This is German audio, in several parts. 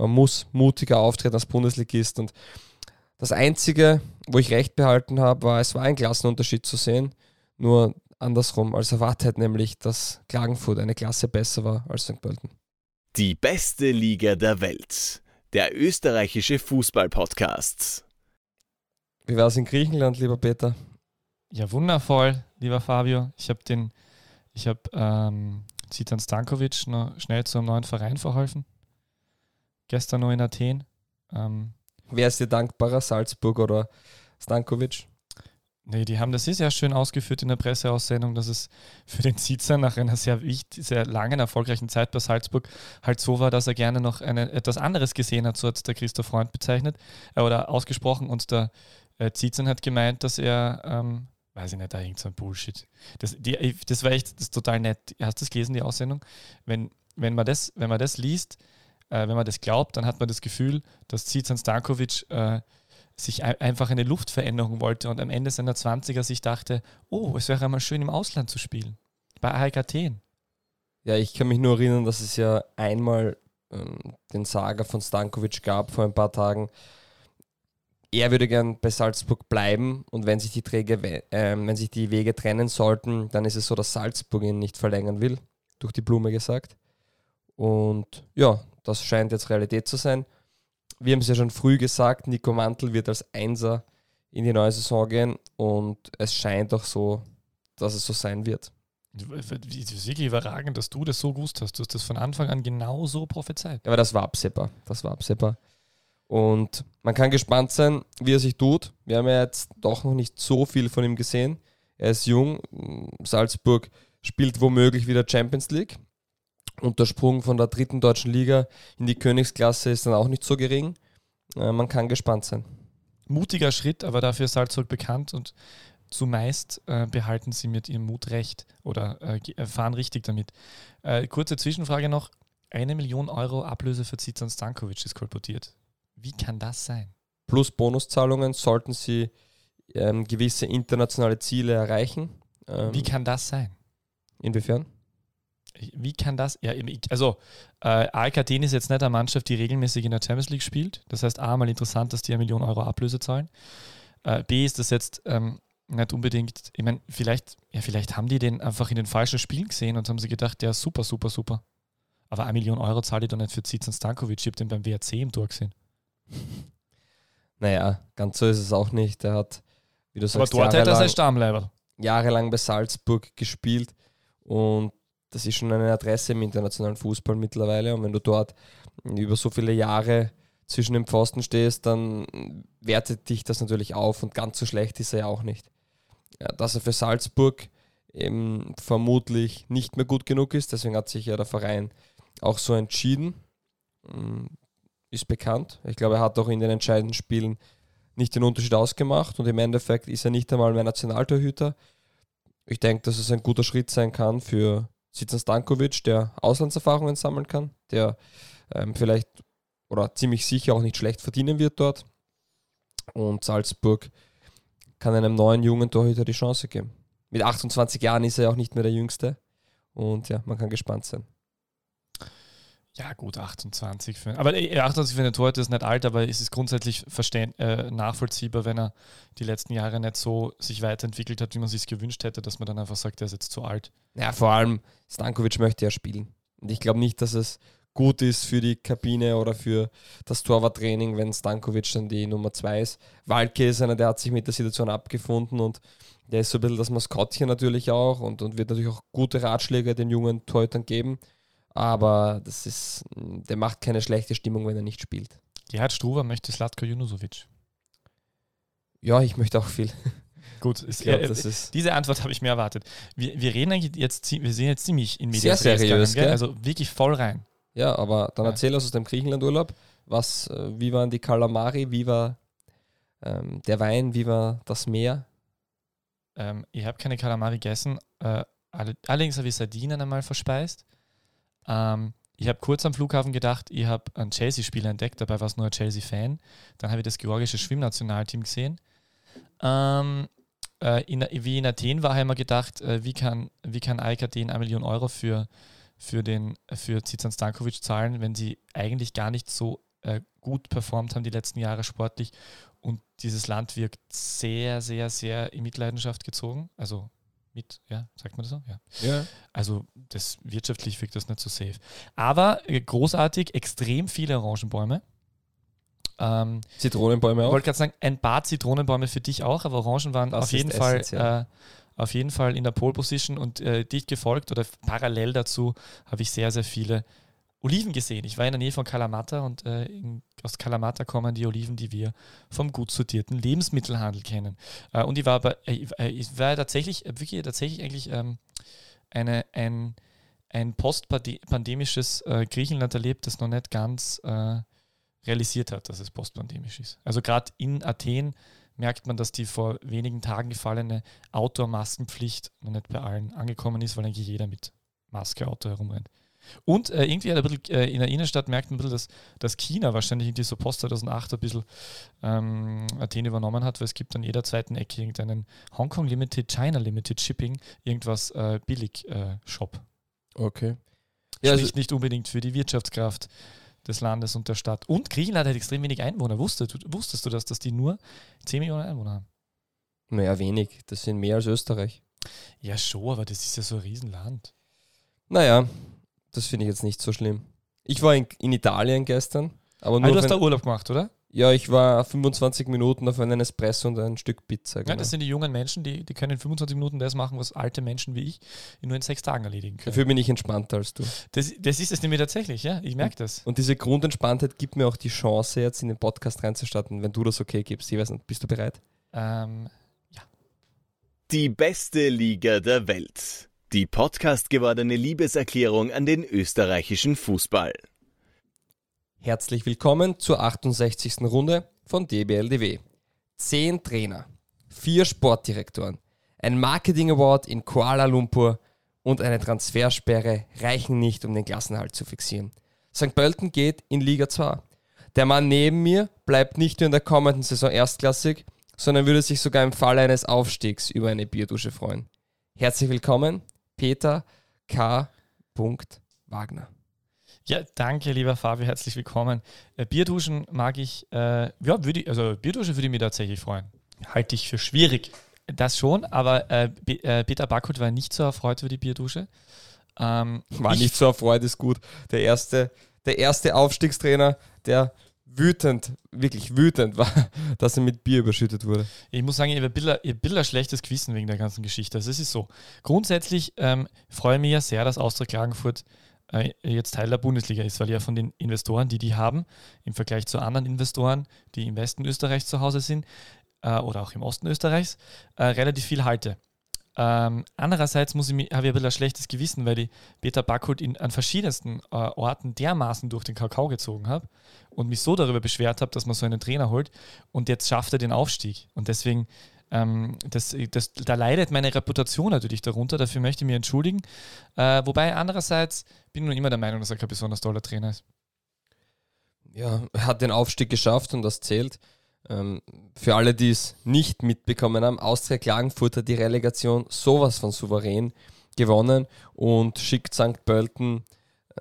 Man muss mutiger auftreten als Bundesligist. Und das Einzige, wo ich recht behalten habe, war, es war ein Klassenunterschied zu sehen. Nur andersrum als erwartet, nämlich dass Klagenfurt eine Klasse besser war als St. Pölten. Die beste Liga der Welt. Der österreichische Fußball-Podcast. Wie war es in Griechenland, lieber Peter? Ja, wundervoll, lieber Fabio. Ich habe den, ich habe ähm, Zitan Stankovic noch schnell zu einem neuen Verein verholfen. Gestern nur in Athen. Ähm, Wer ist dir dankbarer, Salzburg oder Stankovic? Nee, die haben das sehr schön ausgeführt in der Presseaussendung, dass es für den Zitzer nach einer sehr, wichtig, sehr langen, erfolgreichen Zeit bei Salzburg halt so war, dass er gerne noch eine, etwas anderes gesehen hat, so hat der Christoph Freund bezeichnet äh, oder ausgesprochen und der äh, Zizern hat gemeint, dass er, ähm, weiß ich nicht, da irgend so ein Bullshit. Das, die, das war echt das ist total nett. Hast du das gelesen, die Aussendung? Wenn, wenn, man, das, wenn man das liest, äh, wenn man das glaubt, dann hat man das Gefühl, dass Zizan Stankovic äh, sich einfach eine Luftveränderung wollte und am Ende seiner 20er sich dachte, oh, es wäre einmal schön im Ausland zu spielen. Bei AEK Athen. Ja, ich kann mich nur erinnern, dass es ja einmal ähm, den Saga von Stankovic gab vor ein paar Tagen. Er würde gern bei Salzburg bleiben und wenn sich die Träge, äh, wenn sich die Wege trennen sollten, dann ist es so, dass Salzburg ihn nicht verlängern will, durch die Blume gesagt. Und ja, das scheint jetzt Realität zu sein wir haben es ja schon früh gesagt, Nico Mantel wird als Einser in die neue Saison gehen und es scheint auch so, dass es so sein wird. Es ist wirklich überragend, dass du das so gewusst hast. Du hast das von Anfang an genau so prophezeit. Ja, aber das war absehbar. Das war absehbar. Und man kann gespannt sein, wie er sich tut. Wir haben ja jetzt doch noch nicht so viel von ihm gesehen. Er ist jung. Salzburg spielt womöglich wieder Champions League. Und der Sprung von der dritten deutschen Liga in die Königsklasse ist dann auch nicht so gering. Äh, man kann gespannt sein. Mutiger Schritt, aber dafür ist Salzburg bekannt und zumeist äh, behalten sie mit ihrem Mut recht oder äh, äh fahren richtig damit. Äh, kurze Zwischenfrage noch. Eine Million Euro Ablöse für Zizan Stankovic ist kolportiert. Wie kann das sein? Plus Bonuszahlungen sollten sie ähm, gewisse internationale Ziele erreichen. Ähm, Wie kann das sein? Inwiefern? Wie kann das? Ja, also äh, AEK Athen ist jetzt nicht eine Mannschaft, die regelmäßig in der Champions League spielt. Das heißt, A, mal interessant, dass die eine Million Euro Ablöse zahlen. Äh, B ist das jetzt ähm, nicht unbedingt, ich meine, vielleicht, ja, vielleicht haben die den einfach in den falschen Spielen gesehen und haben sie gedacht, der ist super, super, super. Aber eine Million Euro zahle ich doch nicht für Zizan Stankovic. Ich habe den beim WRC im Tor gesehen. Naja, ganz so ist es auch nicht. Er hat, wie du sagst, Aber dort hat er sein Stammleiber. Jahrelang bei Salzburg gespielt und das ist schon eine Adresse im internationalen Fußball mittlerweile. Und wenn du dort über so viele Jahre zwischen dem Pfosten stehst, dann wertet dich das natürlich auf und ganz so schlecht ist er ja auch nicht. Ja, dass er für Salzburg eben vermutlich nicht mehr gut genug ist, deswegen hat sich ja der Verein auch so entschieden, hm, ist bekannt. Ich glaube, er hat auch in den entscheidenden Spielen nicht den Unterschied ausgemacht und im Endeffekt ist er nicht einmal mehr Nationaltorhüter. Ich denke, dass es ein guter Schritt sein kann für Sitzen Stankovic, der Auslandserfahrungen sammeln kann, der ähm, vielleicht oder ziemlich sicher auch nicht schlecht verdienen wird dort. Und Salzburg kann einem neuen jungen Torhüter die Chance geben. Mit 28 Jahren ist er ja auch nicht mehr der Jüngste. Und ja, man kann gespannt sein. Ja, gut, 28 für. Aber 28 für einen Torhüter ist nicht alt, aber es ist grundsätzlich äh, nachvollziehbar, wenn er die letzten Jahre nicht so sich weiterentwickelt hat, wie man sich gewünscht hätte, dass man dann einfach sagt, er ist jetzt zu alt. Ja, vor allem Stankovic möchte ja spielen. Und ich glaube nicht, dass es gut ist für die Kabine oder für das Torwarttraining, wenn Stankovic dann die Nummer 2 ist. Walke ist einer, der hat sich mit der Situation abgefunden und der ist so ein bisschen das Maskottchen natürlich auch und, und wird natürlich auch gute Ratschläge den jungen Torhütern geben. Aber das ist, der macht keine schlechte Stimmung, wenn er nicht spielt. Gerhard Struber möchte Slatko Junusovic. Ja, ich möchte auch viel. Gut, ich glaub, das ist diese Antwort habe ich mir erwartet. Wir, wir reden eigentlich jetzt, wir sind jetzt ziemlich in Medien. Sehr seriös, gegangen, also wirklich voll rein. Ja, aber dann ja. erzähl uns aus dem Griechenlandurlaub, was, äh, wie waren die Kalamari, wie war ähm, der Wein, wie war das Meer? Ähm, ich habe keine Kalamari gegessen, äh, allerdings habe ich Sardinen einmal verspeist. Ähm, ich habe kurz am Flughafen gedacht, ich habe einen Chelsea-Spieler entdeckt, dabei war es nur ein Chelsea-Fan. Dann habe ich das georgische Schwimmnationalteam gesehen. Ähm, äh, in, wie in Athen war, habe ich mir gedacht, äh, wie kann, wie kann AEK Athen eine Million Euro für, für, den, für Zizan Stankovic zahlen, wenn sie eigentlich gar nicht so äh, gut performt haben die letzten Jahre sportlich und dieses Land wirkt sehr, sehr, sehr in Mitleidenschaft gezogen. Also mit, ja, sagt man das so? Ja. Ja. Also das wirtschaftlich wirkt das nicht so safe. Aber äh, großartig, extrem viele Orangenbäume. Ähm, Zitronenbäume ich auch. wollte gerade sagen, ein paar Zitronenbäume für dich auch, aber Orangen waren Das auf jeden Fall äh, auf jeden Fall in der Pole Position und äh, dicht gefolgt oder parallel dazu habe ich sehr, sehr viele Oliven gesehen. Ich war in der Nähe von Kalamata und äh, in, aus Kalamata kommen die Oliven, die wir vom gut sortierten Lebensmittelhandel kennen. Äh, und ich war aber, äh, äh, ich war tatsächlich, äh, wirklich tatsächlich eigentlich ähm, eine, ein, ein postpandemisches äh, Griechenland erlebt, das noch nicht ganz realisiert hat, dass es postpandemisch ist. Also gerade in Athen merkt man, dass die vor wenigen Tagen gefallene Outdoor-Maskenpflicht noch nicht bei allen angekommen ist, weil eigentlich jeder mit Maske Auto herumrennt. Und äh, irgendwie ein bisschen, äh, in der Innenstadt merkt man ein bisschen, dass, dass China wahrscheinlich irgendwie so post 2008 ein bisschen ähm, Athen übernommen hat, weil es gibt an jeder zweiten Ecke irgendeinen Hongkong Limited, China Limited Shipping, irgendwas äh, Billig-Shop. Okay. Ja, Spricht also, nicht unbedingt für die Wirtschaftskraft des Landes und der Stadt. Und Griechenland hat extrem wenig Einwohner. Wusstest, du- wusstest du das, dass die nur 10 Millionen Einwohner haben? naja, wenig. Das sind mehr als Österreich. Ja, schon, aber das ist ja so ein Riesenland. Naja, das finde ich jetzt nicht so schlimm. Ich war in, in Italien gestern, aber nur. du hast da Urlaub gemacht, oder? ja, ich war 25 Minuten auf einen Espresso und ein Stück Pizza. Ja, Genau. das sind die jungen Menschen, die, die können in 25 Minuten das machen, was alte Menschen wie ich in nur in sechs Tagen erledigen können. Dafür bin ich entspannter als du. Das, das ist es nämlich tatsächlich, ja. Ich merke das. Und diese Grundentspanntheit gibt mir auch die Chance, jetzt in den Podcast reinzustarten, wenn du das okay gibst. Ich weiß nicht, bist du bereit? Ähm, Die beste Liga der Welt. Die Podcast gewordene Liebeserklärung an den österreichischen Fußball. Herzlich willkommen zur 68. Runde von DBLDW. Zehn Trainer, vier Sportdirektoren, ein Marketing Award in Kuala Lumpur und eine Transfersperre reichen nicht, um den Klassenhalt zu fixieren. St. Pölten geht in Liga 2. Der Mann neben mir bleibt nicht nur in der kommenden Saison erstklassig, sondern würde sich sogar im Falle eines Aufstiegs über eine Bierdusche freuen. Herzlich willkommen, Peter K. Wagner. ja, danke, lieber Fabio, herzlich willkommen. Äh, Bierduschen mag ich, äh, ja, würde ich, also Bierdusche würde ich mir tatsächlich freuen. Halte ich für schwierig. Das schon, aber äh, äh, Peter Backhut war nicht so erfreut über die Bierdusche. Ähm, War ich nicht so erfreut, ist gut. Der erste, der erste Aufstiegstrainer, der wütend, wirklich wütend war, dass er mit Bier überschüttet wurde. Ich muss sagen, hab ein bisschen ein schlechtes Gewissen wegen der ganzen Geschichte. Also es ist so. Grundsätzlich ähm, freue ich mich ja sehr, dass Austria Klagenfurt äh, jetzt Teil der Bundesliga ist, weil ja von den Investoren, die die haben, im Vergleich zu anderen Investoren, die im Westen Österreichs zu Hause sind äh, oder auch im Osten Österreichs, äh, relativ viel halte. Ähm, andererseits habe ich ein bisschen ein schlechtes Gewissen, weil ich Peter Backhut in, an verschiedensten äh, Orten dermaßen durch den Kakao gezogen habe und mich so darüber beschwert habe, dass man so einen Trainer holt und jetzt schafft er den Aufstieg. Und deswegen, ähm, das, das, da leidet meine Reputation natürlich darunter, dafür möchte ich mich entschuldigen. Äh, wobei andererseits bin ich noch immer der Meinung, dass er kein besonders toller Trainer ist. Ja, er hat den Aufstieg geschafft und das zählt. Ähm, für alle, die es nicht mitbekommen haben, Austria Klagenfurt hat die Relegation sowas von souverän gewonnen und schickt St. Pölten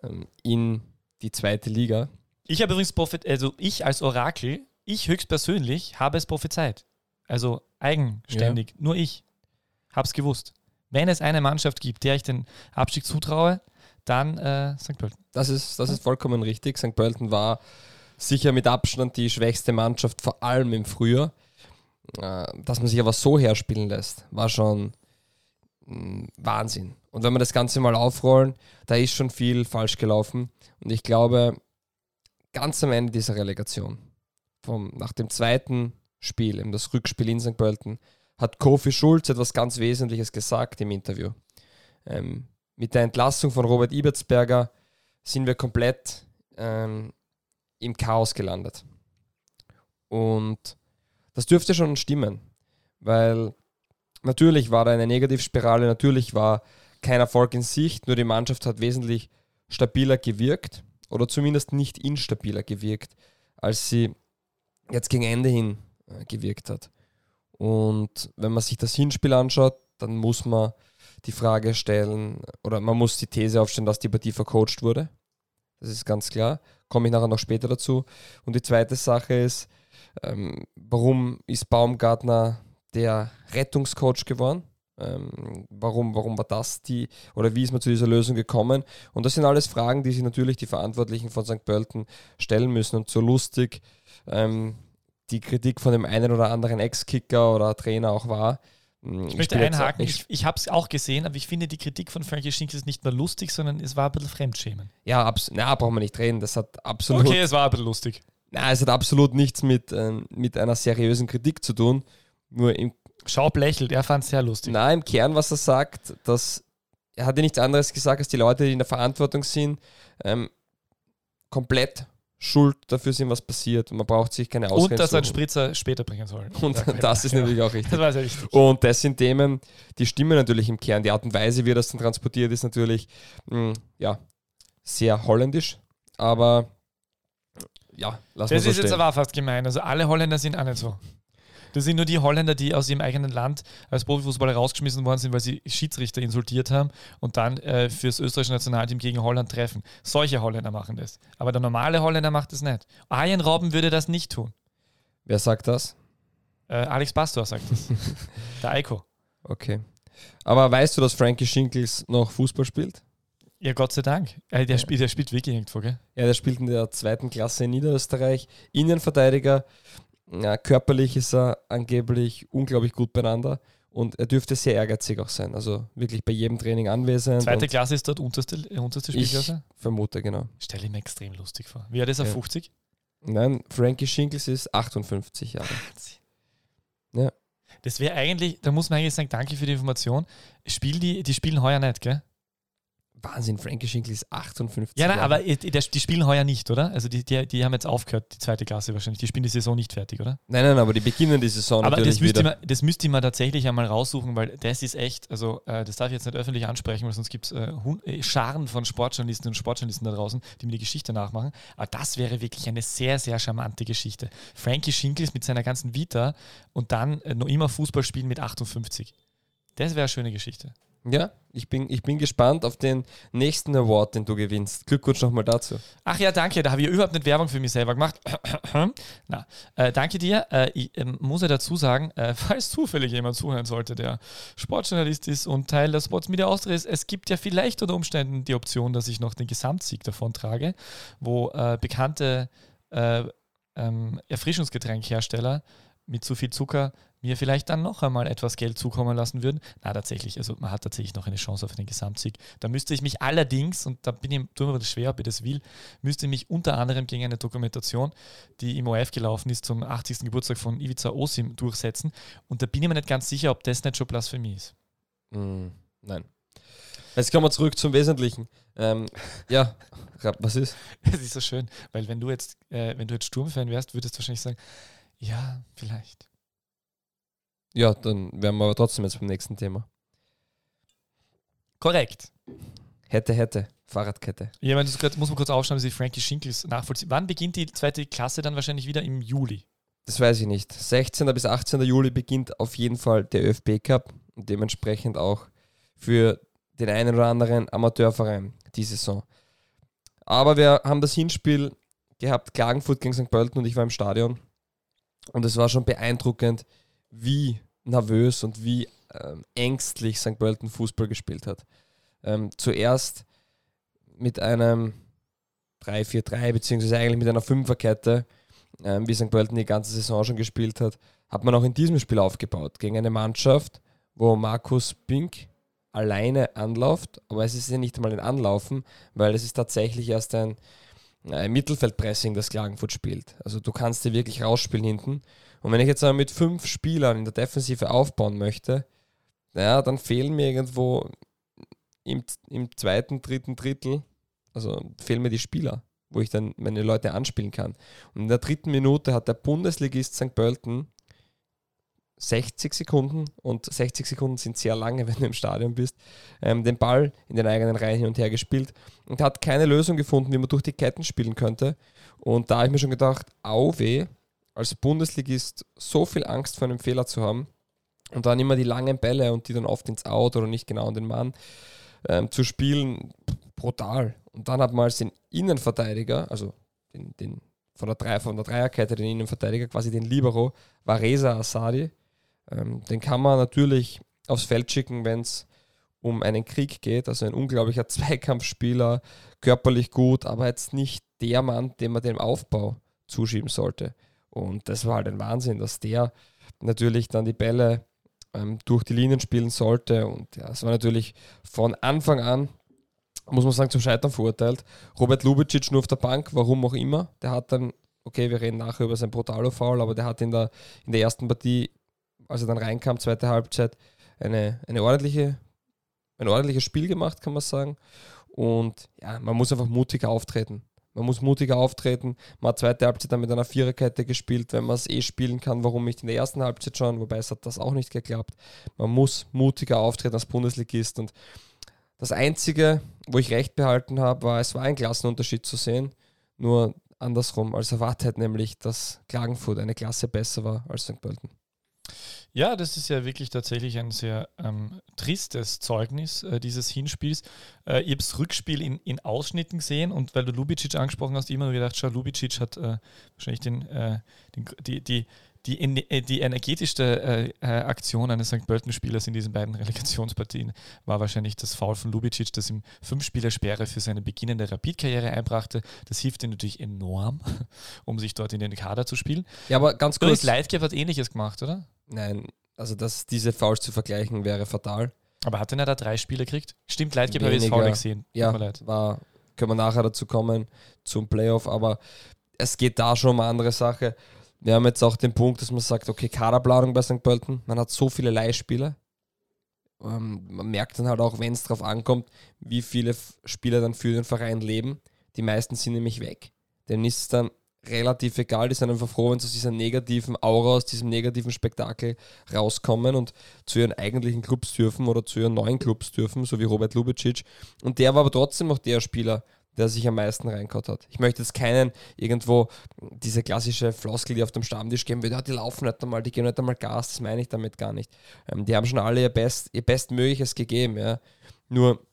ähm, in die zweite Liga. Ich habe übrigens prophet also ich als Orakel, ich höchstpersönlich habe es prophezeit. Also eigenständig, nur ich habe es gewusst. Wenn es eine Mannschaft gibt, der ich den Abstieg zutraue, dann äh, St. Pölten. Das ist, das ist vollkommen richtig. St. Pölten war sicher mit Abstand die schwächste Mannschaft, vor allem im Frühjahr. Äh, Dass man sich aber so herspielen lässt, war schon mh, Wahnsinn. Und wenn wir das Ganze mal aufrollen, da ist schon viel falsch gelaufen. Und ich glaube, ganz am Ende dieser Relegation, vom, nach dem zweiten Spiel, eben das Rückspiel in St. Pölten, hat Kofi Schulz etwas ganz Wesentliches gesagt im Interview. Ähm, mit der Entlassung von Robert Ibertsberger sind wir komplett ähm, im Chaos gelandet. Und das dürfte schon stimmen, weil natürlich war da eine Negativspirale, natürlich war kein Erfolg in Sicht, nur die Mannschaft hat wesentlich stabiler gewirkt oder zumindest nicht instabiler gewirkt, als sie jetzt gegen Ende hin äh, gewirkt hat. Und wenn man sich das Hinspiel anschaut, dann muss man die Frage stellen oder man muss die These aufstellen, dass die Partie vercoacht wurde. Das ist ganz klar. Komme ich nachher noch später dazu. Und die zweite Sache ist, ähm, warum ist Baumgartner der Rettungscoach geworden? Ähm, warum, warum war das die, oder wie ist man zu dieser Lösung gekommen? Und das sind alles Fragen, die sich natürlich die Verantwortlichen von St. Pölten stellen müssen. Und so lustig ähm, die Kritik von dem einen oder anderen Ex-Kicker oder Trainer auch war, ich, ich möchte einhaken, ich, ich habe es auch gesehen, aber ich finde die Kritik von Frankie Schinkel ist nicht mehr lustig, sondern es war ein bisschen Fremdschämen. Ja, abs na, brauchen wir nicht reden, das hat absolut... Okay, es war ein bisschen lustig. Na, es hat absolut nichts mit, äh, mit einer seriösen Kritik zu tun, nur im... Schaub lächelt, er fand es sehr lustig. Na, im Kern, was er sagt, dass... Er hat ja nichts anderes gesagt, als die Leute, die in der Verantwortung sind, ähm, komplett schuld dafür sind, was passiert. Man braucht sich keine Ausreden Und dass ein Spritzer später bringen soll. Und ja, das ist ja. natürlich auch richtig. Das richtig. Und das sind Themen, die stimmen natürlich im Kern. Die Art und Weise, wie das dann transportiert, ist natürlich mh, hm, ja, sehr holländisch. Aber ja, lass Das so ist stehen. jetzt aber fast gemein. Also alle Holländer sind auch nicht so. Das sind nur die Holländer, die aus ihrem eigenen Land als Profifußballer rausgeschmissen worden sind, weil sie Schiedsrichter insultiert haben und dann äh, fürs österreichische Nationalteam gegen Holland treffen. Solche Holländer machen das. Aber der normale Holländer macht das nicht. Arjen Robben würde das nicht tun. Wer sagt das? Äh, Alex Pastor sagt das. der Eiko. Okay. Aber weißt du, dass Frankie Schinkels noch Fußball spielt? Ja, Gott sei Dank. Äh, der, ja. spielt, der spielt wirklich irgendwo, gell? Ja, der spielt in der zweiten Klasse in Niederösterreich. Innenverteidiger. Ja, körperlich ist er angeblich unglaublich gut beieinander und er dürfte sehr ehrgeizig auch sein. Also wirklich bei jedem Training anwesend. Zweite Klasse ist dort unterste, unterste Spielklasse? Ich vermute, genau. Stelle ich mir extrem lustig vor. Wie alt ist er? Ja. 50? Nein, Frankie Schinkels ist 58 Jahre. Ja. Das wäre eigentlich, da muss man eigentlich sagen, danke für die Information. Spiel die, die spielen heuer nicht, gell? Wahnsinn, Frankie Schinkel ist 58. Ja, nein, aber die spielen heuer nicht, oder? Also die, die, die haben jetzt aufgehört, die zweite Klasse wahrscheinlich. Die spielen die Saison nicht fertig, oder? Nein, nein, aber die beginnen die Saison aber natürlich das müsste wieder. Man, das müsste man tatsächlich einmal raussuchen, weil das ist echt, also äh, das darf ich jetzt nicht öffentlich ansprechen, weil sonst gibt es äh, äh, Scharen von Sportjournalisten und Sportjournalisten da draußen, die mir die Geschichte nachmachen. Aber das wäre wirklich eine sehr, sehr charmante Geschichte. Frankie Schinkel ist mit seiner ganzen Vita und dann äh, noch immer Fußball spielen mit 58. Das wäre eine schöne Geschichte. Ja, ich bin, ich bin gespannt auf den nächsten Award, den du gewinnst. Glückwunsch nochmal dazu. Ach ja, danke. Da habe ich überhaupt nicht Werbung für mich selber gemacht. Na, äh, danke dir. Äh, ich äh, muss ja dazu sagen, äh, falls zufällig jemand zuhören sollte, der Sportjournalist ist und Teil der Sports Media Austria ist, es gibt ja vielleicht unter Umständen die Option, dass ich noch den Gesamtsieg davon trage, wo äh, bekannte äh, ähm, Erfrischungsgetränkhersteller mit zu viel Zucker mir vielleicht dann noch einmal etwas Geld zukommen lassen würden. Na, tatsächlich, also man hat tatsächlich noch eine Chance auf den Gesamtsieg. Da müsste ich mich allerdings, und da bin ich, tue mir das schwer, ob ich das will, müsste ich mich unter anderem gegen eine Dokumentation, die im ORF gelaufen ist, zum 80. Geburtstag von Ivica Osim durchsetzen. Und da bin ich mir nicht ganz sicher, ob das nicht schon Blasphemie ist. Mm, nein. Jetzt kommen wir zurück zum Wesentlichen. Ähm, ja, was ist? Es ist so schön, weil wenn du jetzt, äh, wenn du jetzt Sturmfan wärst, würdest du wahrscheinlich sagen, ja, vielleicht. Ja, dann wären wir aber trotzdem jetzt beim nächsten Thema. Korrekt. Hätte, hätte. Fahrradkette. Ja, wenn grad, muss man kurz aufschauen, wie Frankie Schinkels nachvollziehen. Wann beginnt die zweite Klasse dann wahrscheinlich wieder? Im Juli? Das weiß ich nicht. 16. bis 18. Juli beginnt auf jeden Fall der ÖFB Cup und dementsprechend auch für den einen oder anderen Amateurverein die Saison. Aber wir haben das Hinspiel gehabt, Klagenfurt gegen St. Pölten und ich war im Stadion. Und es war schon beeindruckend, wie nervös und wie ähm, ängstlich St. Pölten Fußball gespielt hat. Ähm, zuerst mit einem 3-4-3, beziehungsweise eigentlich mit einer Fünferkette, ähm, wie St. Pölten die ganze Saison schon gespielt hat, hat man auch in diesem Spiel aufgebaut. Gegen eine Mannschaft, wo Markus Pink alleine anläuft, aber es ist ja nicht einmal ein Anlaufen, weil es ist tatsächlich erst ein, ein Mittelfeldpressing, das Klagenfurt spielt. Also du kannst dir wirklich rausspielen hinten und wenn ich jetzt mit fünf Spielern in der Defensive aufbauen möchte, naja, dann fehlen mir irgendwo im, im zweiten, dritten Drittel, also fehlen mir die Spieler, wo ich dann meine Leute anspielen kann. Und in der dritten Minute hat der Bundesligist St. Pölten 60 Sekunden und 60 Sekunden sind sehr lange, wenn du im Stadion bist, ähm, den Ball in den eigenen Reihen hin und her gespielt und hat keine Lösung gefunden, wie man durch die Ketten spielen könnte. Und da habe ich mir schon gedacht, au weh, als Bundesligist so viel Angst vor einem Fehler zu haben und dann immer die langen Bälle und die dann oft ins Out oder nicht genau an den Mann ähm, zu spielen, brutal. Und dann hat man als den Innenverteidiger, also den, den, von, der Drei, von der Dreierkette, den Innenverteidiger, quasi den Libero, war Reza Asadi. Ähm, den kann man natürlich aufs Feld schicken, wenn es um einen Krieg geht. Also ein unglaublicher Zweikampfspieler, körperlich gut, aber jetzt nicht der Mann, dem man den Aufbau zuschieben sollte. Und das war halt ein Wahnsinn, dass der natürlich dann die Bälle ähm, durch die Linien spielen sollte. Und ja, es war natürlich von Anfang an, muss man sagen, zum Scheitern verurteilt. Robert Lubicic nur auf der Bank, warum auch immer. Der hat dann, okay, wir reden nachher über sein Brutalo-Foul, aber der hat in der, in der ersten Partie, als er dann reinkam, zweite Halbzeit, eine, eine ordentliche, ein ordentliches Spiel gemacht, kann man sagen. Und ja, man muss einfach mutiger auftreten. Man muss mutiger auftreten. Man hat zweite Halbzeit dann mit einer Viererkette gespielt, wenn man es eh spielen kann. Warum nicht in der ersten Halbzeit schon? Wobei es hat das auch nicht geklappt. Man muss mutiger auftreten als Bundesligist. Und das Einzige, wo ich recht behalten habe, war, es war ein Klassenunterschied zu sehen. Nur andersrum als erwartet, nämlich dass Klagenfurt eine Klasse besser war als St. Pölten. Ja, das ist ja wirklich tatsächlich ein sehr ähm, tristes Zeugnis äh, dieses Hinspiels. Äh, ich habe das Rückspiel in, in Ausschnitten gesehen und weil du Lubicic angesprochen hast, immer nur gedacht, schau, Lubicic hat äh, wahrscheinlich den, äh, den, die, die, die, äh, die energetischste äh, Aktion eines St. Pölten-Spielers in diesen beiden Relegationspartien war wahrscheinlich das Foul von Lubicic, das ihm fünf Spielersperre für seine beginnende Rapid-Karriere einbrachte. Das hilft ihm natürlich enorm, um sich dort in den Kader zu spielen. Ja, aber ganz kurz. Lightcap hat ähnliches gemacht, oder? Nein, also dass diese Fouls zu vergleichen wäre fatal. Aber hat denn er da drei Spiele gekriegt? Stimmt, habe ich das Foul gesehen. Ja, war, können wir nachher dazu kommen, zum Playoff, aber es geht da schon um eine andere Sache wir haben jetzt auch den Punkt, dass man sagt, okay, Kaderplanung bei St. Pölten, man hat so viele Leihspieler. Ähm, man merkt dann halt auch, wenn es darauf ankommt, wie viele Spieler dann für den Verein leben. Die meisten sind nämlich weg. Denen ist es dann relativ egal, die sind einfach froh, wenn sie aus dieser negativen Aura, aus diesem negativen Spektakel rauskommen und zu ihren eigentlichen Clubs dürfen oder zu ihren neuen Clubs dürfen, so wie Robert Lubicic. Und der war aber trotzdem auch der Spieler, der sich am meisten reingehaut hat. Ich möchte jetzt keinen irgendwo diese klassische Floskel, die auf dem Stammtisch geben wird, ja, die laufen nicht einmal, die geben nicht einmal Gas, das meine ich damit gar nicht. Ähm, die haben schon alle ihr, Best, ihr Bestmögliches gegeben, ja. Nur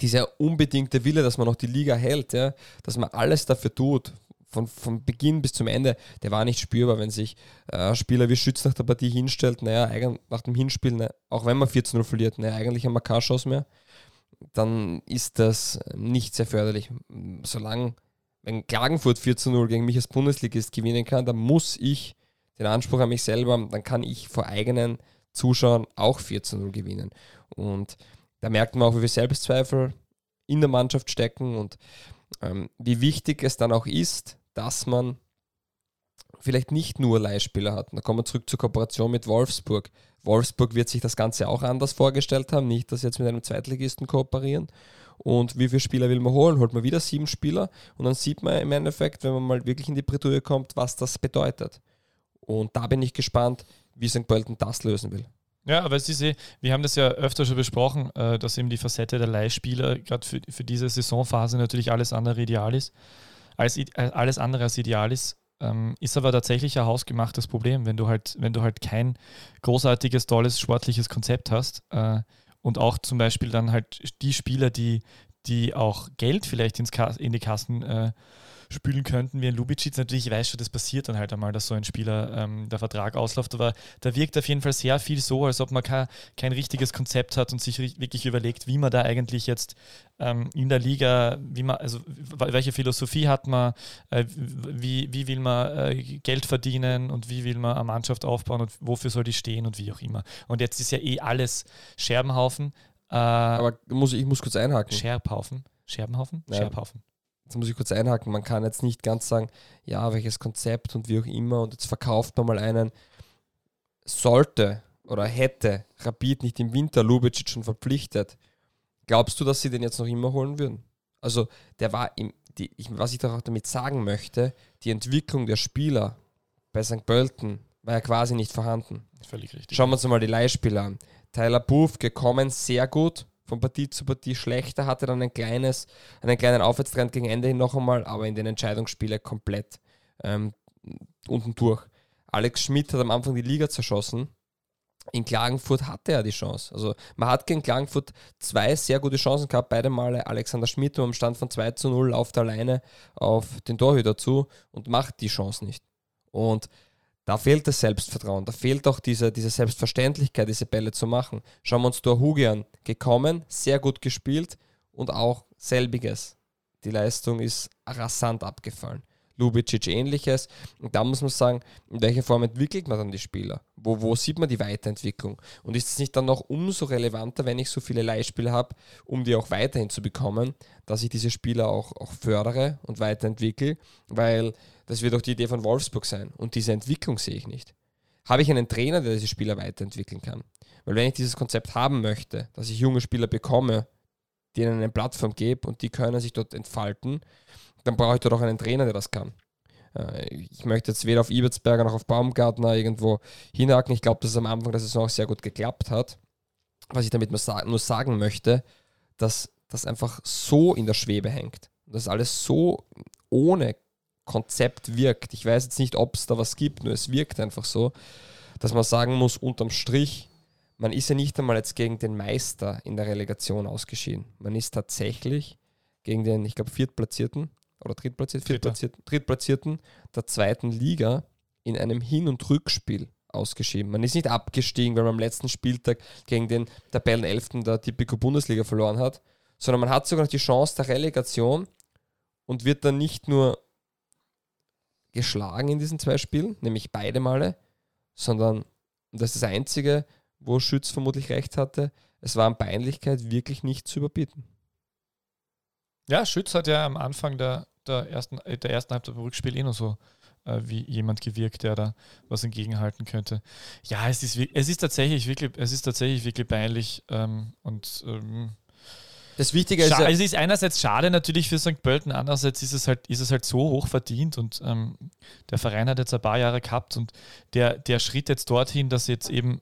dieser unbedingte Wille, dass man noch die Liga hält, ja, dass man alles dafür tut, von, von Beginn bis zum Ende, der war nicht spürbar, wenn sich äh, Spieler wie Schütz nach der Partie hinstellt, naja, nach dem Hinspiel, ne, auch wenn man 14-0 verliert, naja, eigentlich haben wir keine Chance mehr dann ist das nicht sehr förderlich. Solange, wenn Klagenfurt 4 zu 0 gegen mich als Bundesligist gewinnen kann, dann muss ich den Anspruch an mich selber, dann kann ich vor eigenen Zuschauern auch 4 zu 0 gewinnen. Und da merkt man auch, wie viel Selbstzweifel in der Mannschaft stecken und ähm, wie wichtig es dann auch ist, dass man vielleicht nicht nur Leihspieler hat. Da kommen wir zurück zur Kooperation mit Wolfsburg. Wolfsburg wird sich das Ganze auch anders vorgestellt haben, nicht, dass sie jetzt mit einem Zweitligisten kooperieren. Und wie viele Spieler will man holen? Holt man wieder sieben Spieler und dann sieht man im Endeffekt, wenn man mal wirklich in die Bredouille kommt, was das bedeutet. Und da bin ich gespannt, wie St. Pölten das lösen will. Ja, aber Sie sehen, wir haben das ja öfter schon besprochen, äh, dass eben die Facette der Leihspieler gerade für, für diese Saisonphase natürlich alles andere ideal ist, als äh, alles andere als ideal ist. Ähm, ist aber tatsächlich ein hausgemachtes Problem, wenn du halt, wenn du halt kein großartiges, tolles sportliches Konzept hast äh, und auch zum Beispiel dann halt die Spieler, die, die auch Geld vielleicht ins in die Kassen äh, spülen könnten, wie ein Lubicic. Natürlich, ich weiß schon, das passiert dann halt einmal, dass so ein Spieler ähm, der Vertrag ausläuft, aber da wirkt auf jeden Fall sehr viel so, als ob man kein, kein richtiges Konzept hat und sich wirklich überlegt, wie man da eigentlich jetzt ähm, in der Liga, wie man, also welche Philosophie hat man, äh, wie, wie will man äh, Geld verdienen und wie will man eine Mannschaft aufbauen und wofür soll die stehen und wie auch immer. Und jetzt ist ja eh alles Scherbenhaufen. Äh, aber muss, ich muss kurz einhaken. Scherbhaufen. Scherbenhaufen? Ja. Scherbhaufen jetzt muss ich kurz einhaken, man kann jetzt nicht ganz sagen, ja, welches Konzept und wie auch immer und jetzt verkauft man mal einen. Sollte oder hätte Rapid nicht im Winter Lubicic schon verpflichtet, glaubst du, dass sie den jetzt noch immer holen würden? Also, der war im, die, ich, was ich auch damit sagen möchte, die Entwicklung der Spieler bei St. Pölten war ja quasi nicht vorhanden. Völlig richtig. Schauen wir uns mal die Leihspieler an. Tyler Booth gekommen, sehr gut, von Partie zu Partie schlechter, hatte dann ein kleines, einen kleinen Aufwärtstrend gegen Ende hin noch einmal, aber in den Entscheidungsspielen komplett ähm, unten durch. Alex Schmidt hat am Anfang die Liga zerschossen, in Klagenfurt hatte er die Chance. Also man hat gegen Klagenfurt zwei sehr gute Chancen gehabt, beide Male Alexander Schmidt am Stand von 2 zu 0 lauft alleine auf den Torhüter zu und macht die Chance nicht. Und da fehlt das Selbstvertrauen, da fehlt auch diese, diese Selbstverständlichkeit, diese Bälle zu machen. Schauen wir uns Torhugi an. Gekommen, sehr gut gespielt und auch selbiges. Die Leistung ist rasant abgefallen. Lubicic ähnliches. Und da muss man sagen, in welcher Form entwickelt man dann die Spieler? Wo, wo sieht man die Weiterentwicklung? Und ist es nicht dann noch umso relevanter, wenn ich so viele Leihspieler habe, um die auch weiterhin zu bekommen, dass ich diese Spieler auch, auch fördere und weiterentwickle? Weil das wird auch die Idee von Wolfsburg sein. Und diese Entwicklung sehe ich nicht. Habe ich einen Trainer, der diese Spieler weiterentwickeln kann? Weil wenn ich dieses Konzept haben möchte, dass ich junge Spieler bekomme, denen eine Plattform gebe und die können sich dort entfalten, dann brauche ich dort auch einen Trainer, der das kann. Äh, ich möchte jetzt weder auf Ibertsberger noch auf Baumgartner irgendwo hinhaken. Ich glaube, dass es am Anfang der Saison auch sehr gut geklappt hat. Was ich damit nur sagen möchte, dass das einfach so in der Schwebe hängt. Dass alles so ohne Konzept wirkt. Ich weiß jetzt nicht, ob es da was gibt, nur es wirkt einfach so, dass man sagen muss, unterm Strich, man ist ja nicht einmal jetzt gegen den Meister in der Relegation ausgeschieden. Man ist tatsächlich gegen den, ich glaube, Viertplatzierten oder Drittplatzierten, Viertplatzierten, Drittplatzierten der zweiten Liga in einem Hin- und Rückspiel ausgeschieden. Man ist nicht abgestiegen, weil man am letzten Spieltag gegen den Tabellenelften der Tipico Bundesliga verloren hat, sondern man hat sogar noch die Chance der Relegation und wird dann nicht nur geschlagen in diesen zwei Spielen, nämlich beide Male, sondern, das ist das Einzige, wo Schütz vermutlich recht hatte, es war an Peinlichkeit wirklich nicht zu überbieten. Ja, Schütz hat ja am Anfang der, der ersten, äh, der ersten Halbzeit beim Rückspiel eh noch so äh, wie jemand gewirkt, der da was entgegenhalten könnte. Ja, es ist, es ist tatsächlich wirklich, es ist tatsächlich wirklich peinlich ähm, und ähm, das Wichtige ist. Ja, es ist einerseits schade natürlich für St. Pölten, andererseits ist es halt, ist es halt so hoch verdient und ähm, der Verein hat jetzt ein paar Jahre gehabt und der, der Schritt jetzt dorthin, dass jetzt eben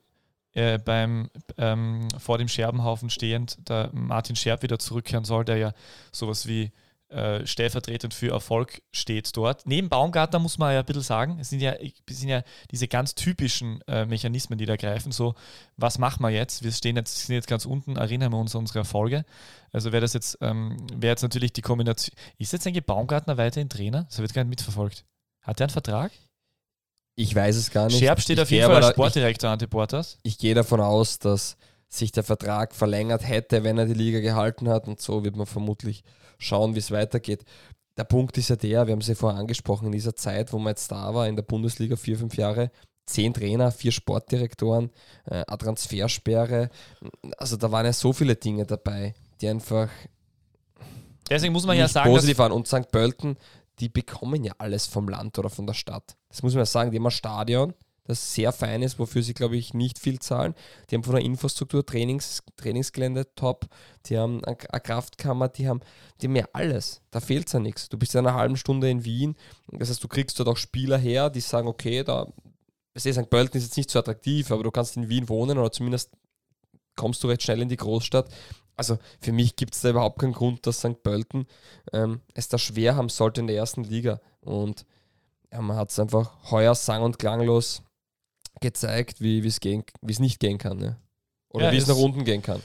äh, beim ähm, vor dem Scherbenhaufen stehend der Martin Scherb wieder zurückkehren soll, der ja sowas wie äh, stellvertretend für Erfolg steht dort. Neben Baumgartner muss man ja ein bisschen sagen, es sind ja, es sind ja diese ganz typischen äh, Mechanismen, die da greifen. So, was machen wir jetzt? Wir stehen jetzt, sind jetzt ganz unten, erinnern wir uns an unsere Erfolge. Also wäre das jetzt, ähm, wäre jetzt natürlich die Kombination. Ist jetzt eigentlich Baumgartner weiterhin Trainer? Das wird gar nicht mitverfolgt. Hat er einen Vertrag? Ich weiß es gar nicht. Scherb steht ich auf jeden Fall als Sportdirektor Ante Portas. Ich gehe davon aus, dass sich der Vertrag verlängert hätte, wenn er die Liga gehalten hat. Und so wird man vermutlich schauen, wie es weitergeht. Der Punkt ist ja der, wir haben es ja vorher angesprochen, in dieser Zeit, wo man jetzt da war, in der Bundesliga vier, fünf Jahre, zehn Trainer, vier Sportdirektoren, äh, eine Transfersperre. Also da waren ja so viele Dinge dabei, die einfach Deswegen muss man ja sagen, positiv waren. Und St. Pölten die bekommen ja alles vom Land oder von der Stadt. Das muss man ja sagen, die haben ein Stadion, das sehr fein ist, wofür sie, glaube ich, nicht viel zahlen. Die haben von der Infrastruktur Trainings, Trainingsgelände top, die haben eine Kraftkammer, die haben, die haben ja alles. Da fehlt ja nichts. Du bist ja eine halbe Stunde in Wien, das heißt, du kriegst dort auch Spieler her, die sagen, okay, da, St. Pölten ist jetzt nicht so attraktiv, aber du kannst in Wien wohnen oder zumindest kommst du recht schnell in die Großstadt. Also für mich gibt es da überhaupt keinen Grund, dass St. Pölten ähm, es da schwer haben sollte in der ersten Liga. Und ja, man hat es einfach heuer sang- und klanglos gezeigt, wie es nicht gehen kann. Ne? Oder ja, wie es nach unten gehen kann.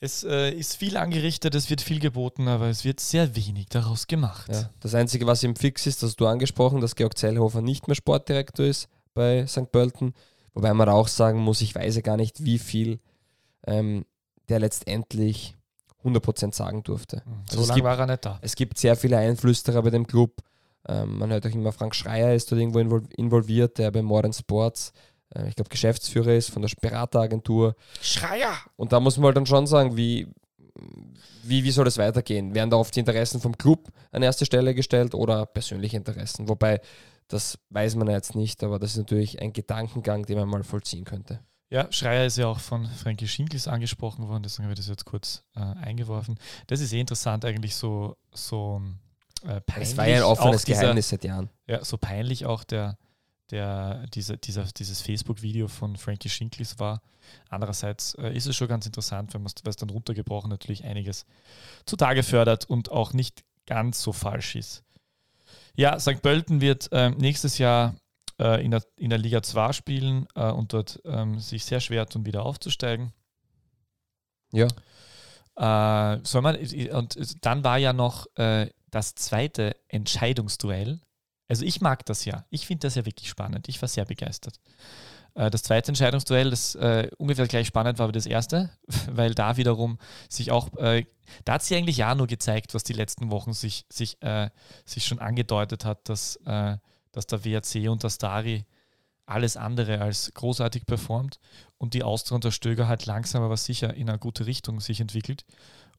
Es äh, ist viel angerichtet, es wird viel geboten, aber es wird sehr wenig daraus gemacht. Ja, das Einzige, was ihm fix ist, hast du angesprochen, dass Georg Zellhofer nicht mehr Sportdirektor ist bei St. Pölten. Wobei man auch sagen muss, ich weiß ja gar nicht, wie viel ähm, der letztendlich 100% sagen durfte. Mhm. Also so lange war er nicht da. Es gibt sehr viele Einflüsterer bei dem Club. Ähm, man hört auch immer, Frank Schreier ist dort irgendwo involviert, der bei Modern Sports, äh, ich glaube, Geschäftsführer ist von der Berateragentur. Schreier! Und da muss man halt dann schon sagen, wie, wie, wie soll es weitergehen? Werden da oft die Interessen vom Club an erste Stelle gestellt oder persönliche Interessen? Wobei, das weiß man jetzt nicht, aber das ist natürlich ein Gedankengang, den man mal vollziehen könnte. Ja, Schreier ist ja auch von Frankie Schinkels angesprochen worden, deswegen habe ich das jetzt kurz äh, eingeworfen. Das ist eh interessant, eigentlich so, so äh, peinlich. Es war ja ein offenes dieser, Geheimnis seit Jahren. Ja, so peinlich auch der, der, dieser, dieser, dieses Facebook-Video von Frankie Schinkels war. Andererseits äh, ist es schon ganz interessant, wenn es dann runtergebrochen natürlich einiges zutage fördert und auch nicht ganz so falsch ist. Ja, St. Pölten wird äh, nächstes Jahr äh, in, der, in der Liga 2 spielen äh, und dort ähm, sich sehr schwer tun, wieder aufzusteigen. Ja. Äh, soll man, und dann war ja noch äh, das zweite Entscheidungsduell. Also ich mag das ja. Ich finde das ja wirklich spannend. Ich war sehr begeistert. Äh, das zweite Entscheidungsduell, das äh, ungefähr gleich spannend war wie das erste, weil da wiederum sich auch, äh, da hat sich eigentlich ja nur gezeigt, was die letzten Wochen sich, sich, äh, sich schon angedeutet hat, dass, äh, dass der WRC und der Stari alles andere als großartig performt und die Austria und der Stöger halt langsam aber sicher in eine gute Richtung sich entwickelt.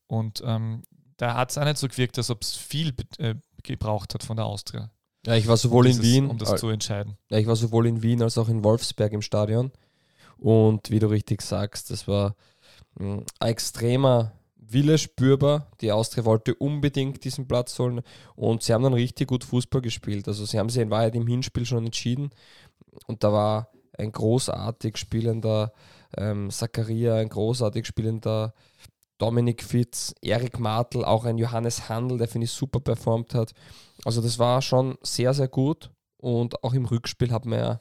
Und ähm, da hat es auch nicht so gewirkt, als ob es viel äh, gebraucht hat von der Austria. Ja, ich war sowohl um in dieses, Wien, um das zu entscheiden. ja, ich war sowohl in Wien als auch in Wolfsberg im Stadion. Und wie du richtig sagst, das war mh, ein extremer Wille spürbar. Die Austria wollte unbedingt diesen Platz holen und sie haben dann richtig gut Fußball gespielt. Also sie haben sich in Wahrheit im Hinspiel schon entschieden und da war ein großartig spielender ähm, Zakaria, ein großartig spielender Dominik Fitz, Erik Martel, auch ein Johannes Handel, der finde ich super performt hat. Also das war schon sehr, sehr gut und auch im Rückspiel hat man ja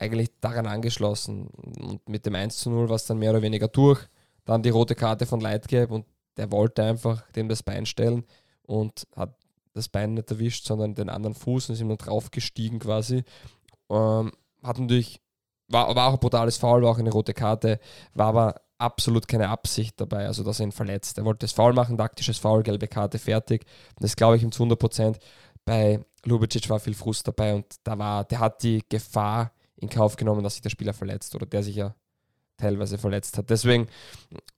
eigentlich daran angeschlossen und mit dem 1 zu 0 war es dann mehr oder weniger durch. Dann die rote Karte von Leitgeb und der wollte einfach dem das Bein stellen und hat das Bein nicht erwischt, sondern den anderen Fuß und ist ihm dann draufgestiegen quasi. Ähm, hat natürlich, war, war auch ein brutales Foul, war auch eine rote Karte, war aber absolut keine Absicht dabei, also dass er ihn verletzt. Er wollte das Foul machen, taktisches Foul, gelbe Karte, fertig. Das glaube ich ihm zu 100 Prozent. Bei Lubicic war viel Frust dabei und da war, der hat die Gefahr in Kauf genommen, dass sich der Spieler verletzt oder der sich ja teilweise verletzt hat. Deswegen,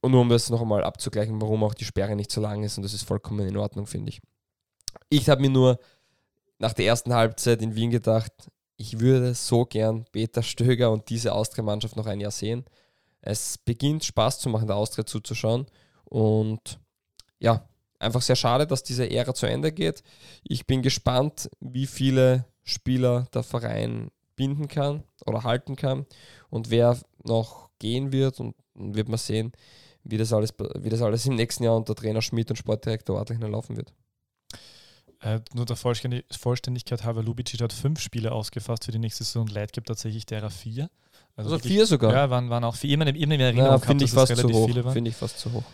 und nur um das noch einmal abzugleichen, warum auch die Sperre nicht so lang ist und das ist vollkommen in Ordnung, finde ich. Ich habe mir nur nach der ersten Halbzeit in Wien gedacht, ich würde so gern Peter Stöger und diese Austria-Mannschaft noch ein Jahr sehen. Es beginnt Spaß zu machen, der Austria zuzuschauen. Und ja, einfach sehr schade, dass diese Ära zu Ende geht. Ich bin gespannt, wie viele Spieler der Verein binden kann oder halten kann und wer noch gehen wird und, wird man sehen, wie das, alles, wie das alles im nächsten Jahr unter Trainer Schmidt und Sportdirektor Adlechner laufen wird. Äh, nur der Vollständig Vollständigkeit halber, Lubicic hat fünf Spiele ausgefasst für die nächste Saison. Leid gibt tatsächlich derer vier. Also, also vier sogar? Ja, waren, waren auch vier. Immer, immer in Erinnerung ja, finde ich, fast zu hoch. Finde ich fast zu hoch.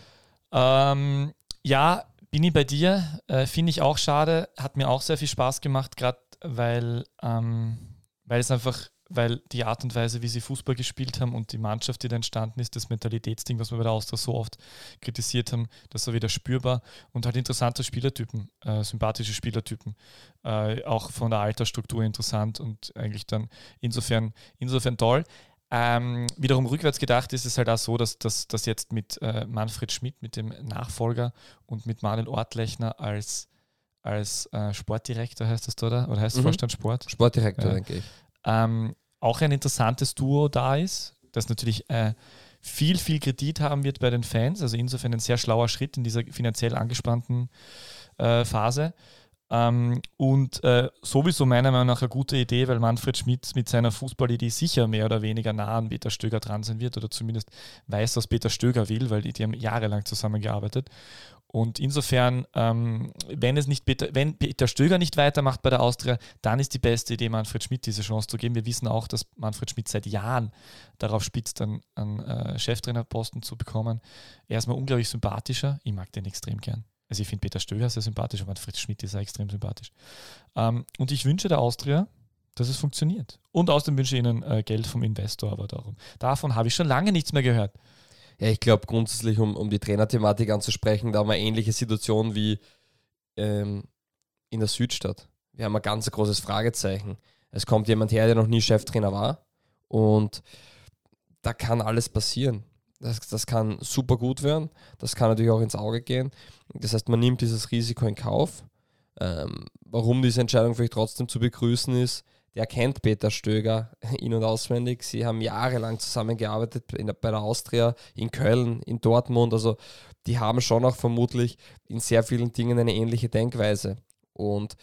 Ähm, ja, bin ich bei dir. Äh, finde ich auch schade. Hat mir auch sehr viel Spaß gemacht, gerade weil, ähm, weil es einfach weil die Art und Weise, wie sie Fußball gespielt haben und die Mannschaft, die da entstanden ist, das Mentalitätsding, was wir bei der Austria so oft kritisiert haben, das war wieder spürbar und halt interessante Spielertypen, äh, sympathische Spielertypen, äh, auch von der Altersstruktur interessant und eigentlich dann insofern, insofern toll. Ähm, wiederum rückwärts gedacht ist es halt auch so, dass das jetzt mit äh, Manfred Schmidt, mit dem Nachfolger und mit Manuel Ortlechner als als äh, Sportdirektor heißt das, oder? Oder heißt mhm. Vorstand Sport? Sportdirektor, ja. denke ich ähm, auch ein interessantes Duo da ist, das natürlich äh, viel, viel Kredit haben wird bei den Fans. Also insofern ein sehr schlauer Schritt in dieser finanziell angespannten äh, Phase. Ähm, und äh, sowieso meiner Meinung nach eine gute Idee, weil Manfred Schmidt mit seiner Fußballidee sicher mehr oder weniger nah an Peter Stöger dran sein wird oder zumindest weiß, was Peter Stöger will, weil die, die haben jahrelang zusammengearbeitet. Und insofern, ähm, wenn es nicht Peter, wenn Peter Stöger nicht weitermacht bei der Austria, dann ist die beste Idee, Manfred Schmidt diese Chance zu geben. Wir wissen auch, dass Manfred Schmidt seit Jahren darauf spitzt, einen, einen äh, Cheftrainerposten zu bekommen. Er ist mir unglaublich sympathischer. Ich mag den extrem gern. Also ich finde Peter Stöger sehr sympathisch, aber Manfred Schmidt ist auch extrem sympathisch. Ähm, und ich wünsche der Austria, dass es funktioniert. Und außerdem wünsche ich ihnen äh, Geld vom Investor, aber darum. Davon habe ich schon lange nichts mehr gehört. Ja, ich glaube grundsätzlich, um, um die Trainerthematik anzusprechen, da haben wir eine ähnliche Situation wie ähm, in der Südstadt. Wir haben ein ganz großes Fragezeichen. Es kommt jemand her, der noch nie Cheftrainer war und da kann alles passieren. Das, das kann super gut werden, das kann natürlich auch ins Auge gehen. Das heißt, man nimmt dieses Risiko in Kauf. Ähm, warum diese Entscheidung vielleicht trotzdem zu begrüßen ist, der kennt Peter Stöger in- und auswendig. Sie haben jahrelang zusammengearbeitet der, bei der Austria, in Köln, in Dortmund. Also die haben schon auch vermutlich in sehr vielen Dingen eine ähnliche Denkweise. Und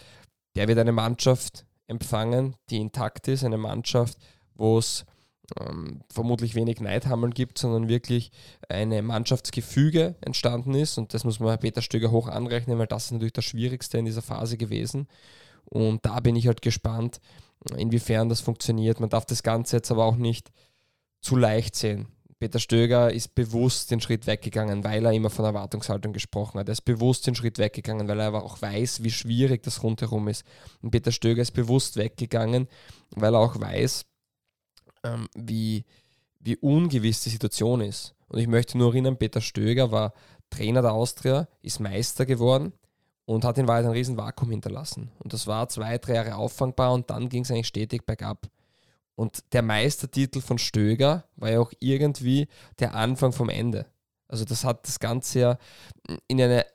der wird eine Mannschaft empfangen, die intakt ist, eine Mannschaft, wo es ähm, vermutlich wenig Neidhammeln gibt, sondern wirklich eine Mannschaftsgefüge entstanden ist. Und das muss man Peter Stöger hoch anrechnen, weil das ist natürlich das Schwierigste in dieser Phase gewesen. Und da bin ich halt gespannt, inwiefern das funktioniert. Man darf das Ganze jetzt aber auch nicht zu leicht sehen. Peter Stöger ist bewusst den Schritt weggegangen, weil er immer von Erwartungshaltung gesprochen hat. Er ist bewusst den Schritt weggegangen, weil er aber auch weiß, wie schwierig das rundherum ist. Und Peter Stöger ist bewusst weggegangen, weil er auch weiß, ähm, wie, wie ungewiss die Situation ist. Und ich möchte nur erinnern, Peter Stöger war Trainer der Austria, ist Meister geworden und hat in Wahrheit ein riesen Vakuum hinterlassen. Und das war zwei, drei Jahre auffangbar und dann ging es eigentlich stetig bergab. Und der Meistertitel von Stöger war ja auch irgendwie der Anfang vom Ende. Also das hat das Ganze ja in eine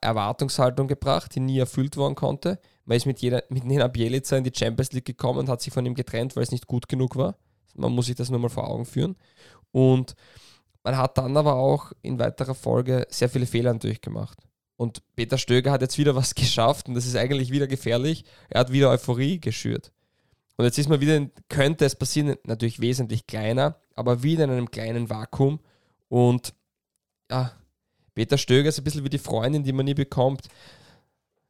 Erwartungshaltung gebracht, die nie erfüllt worden konnte. Man ist mit, jeder, mit Nena Bielica in die Champions League gekommen und hat sich von ihm getrennt, weil es nicht gut genug war. Man muss sich das nur mal vor Augen führen. Und man hat dann aber auch in weiterer Folge sehr viele Fehler durchgemacht. Und Peter Stöger hat jetzt wieder was geschafft und das ist eigentlich wieder gefährlich. Er hat wieder Euphorie geschürt. Und jetzt ist man wieder, könnte es passieren, natürlich wesentlich kleiner, aber wieder in einem kleinen Vakuum. Und ja, Peter Stöger ist ein bisschen wie die Freundin, die man nie bekommt.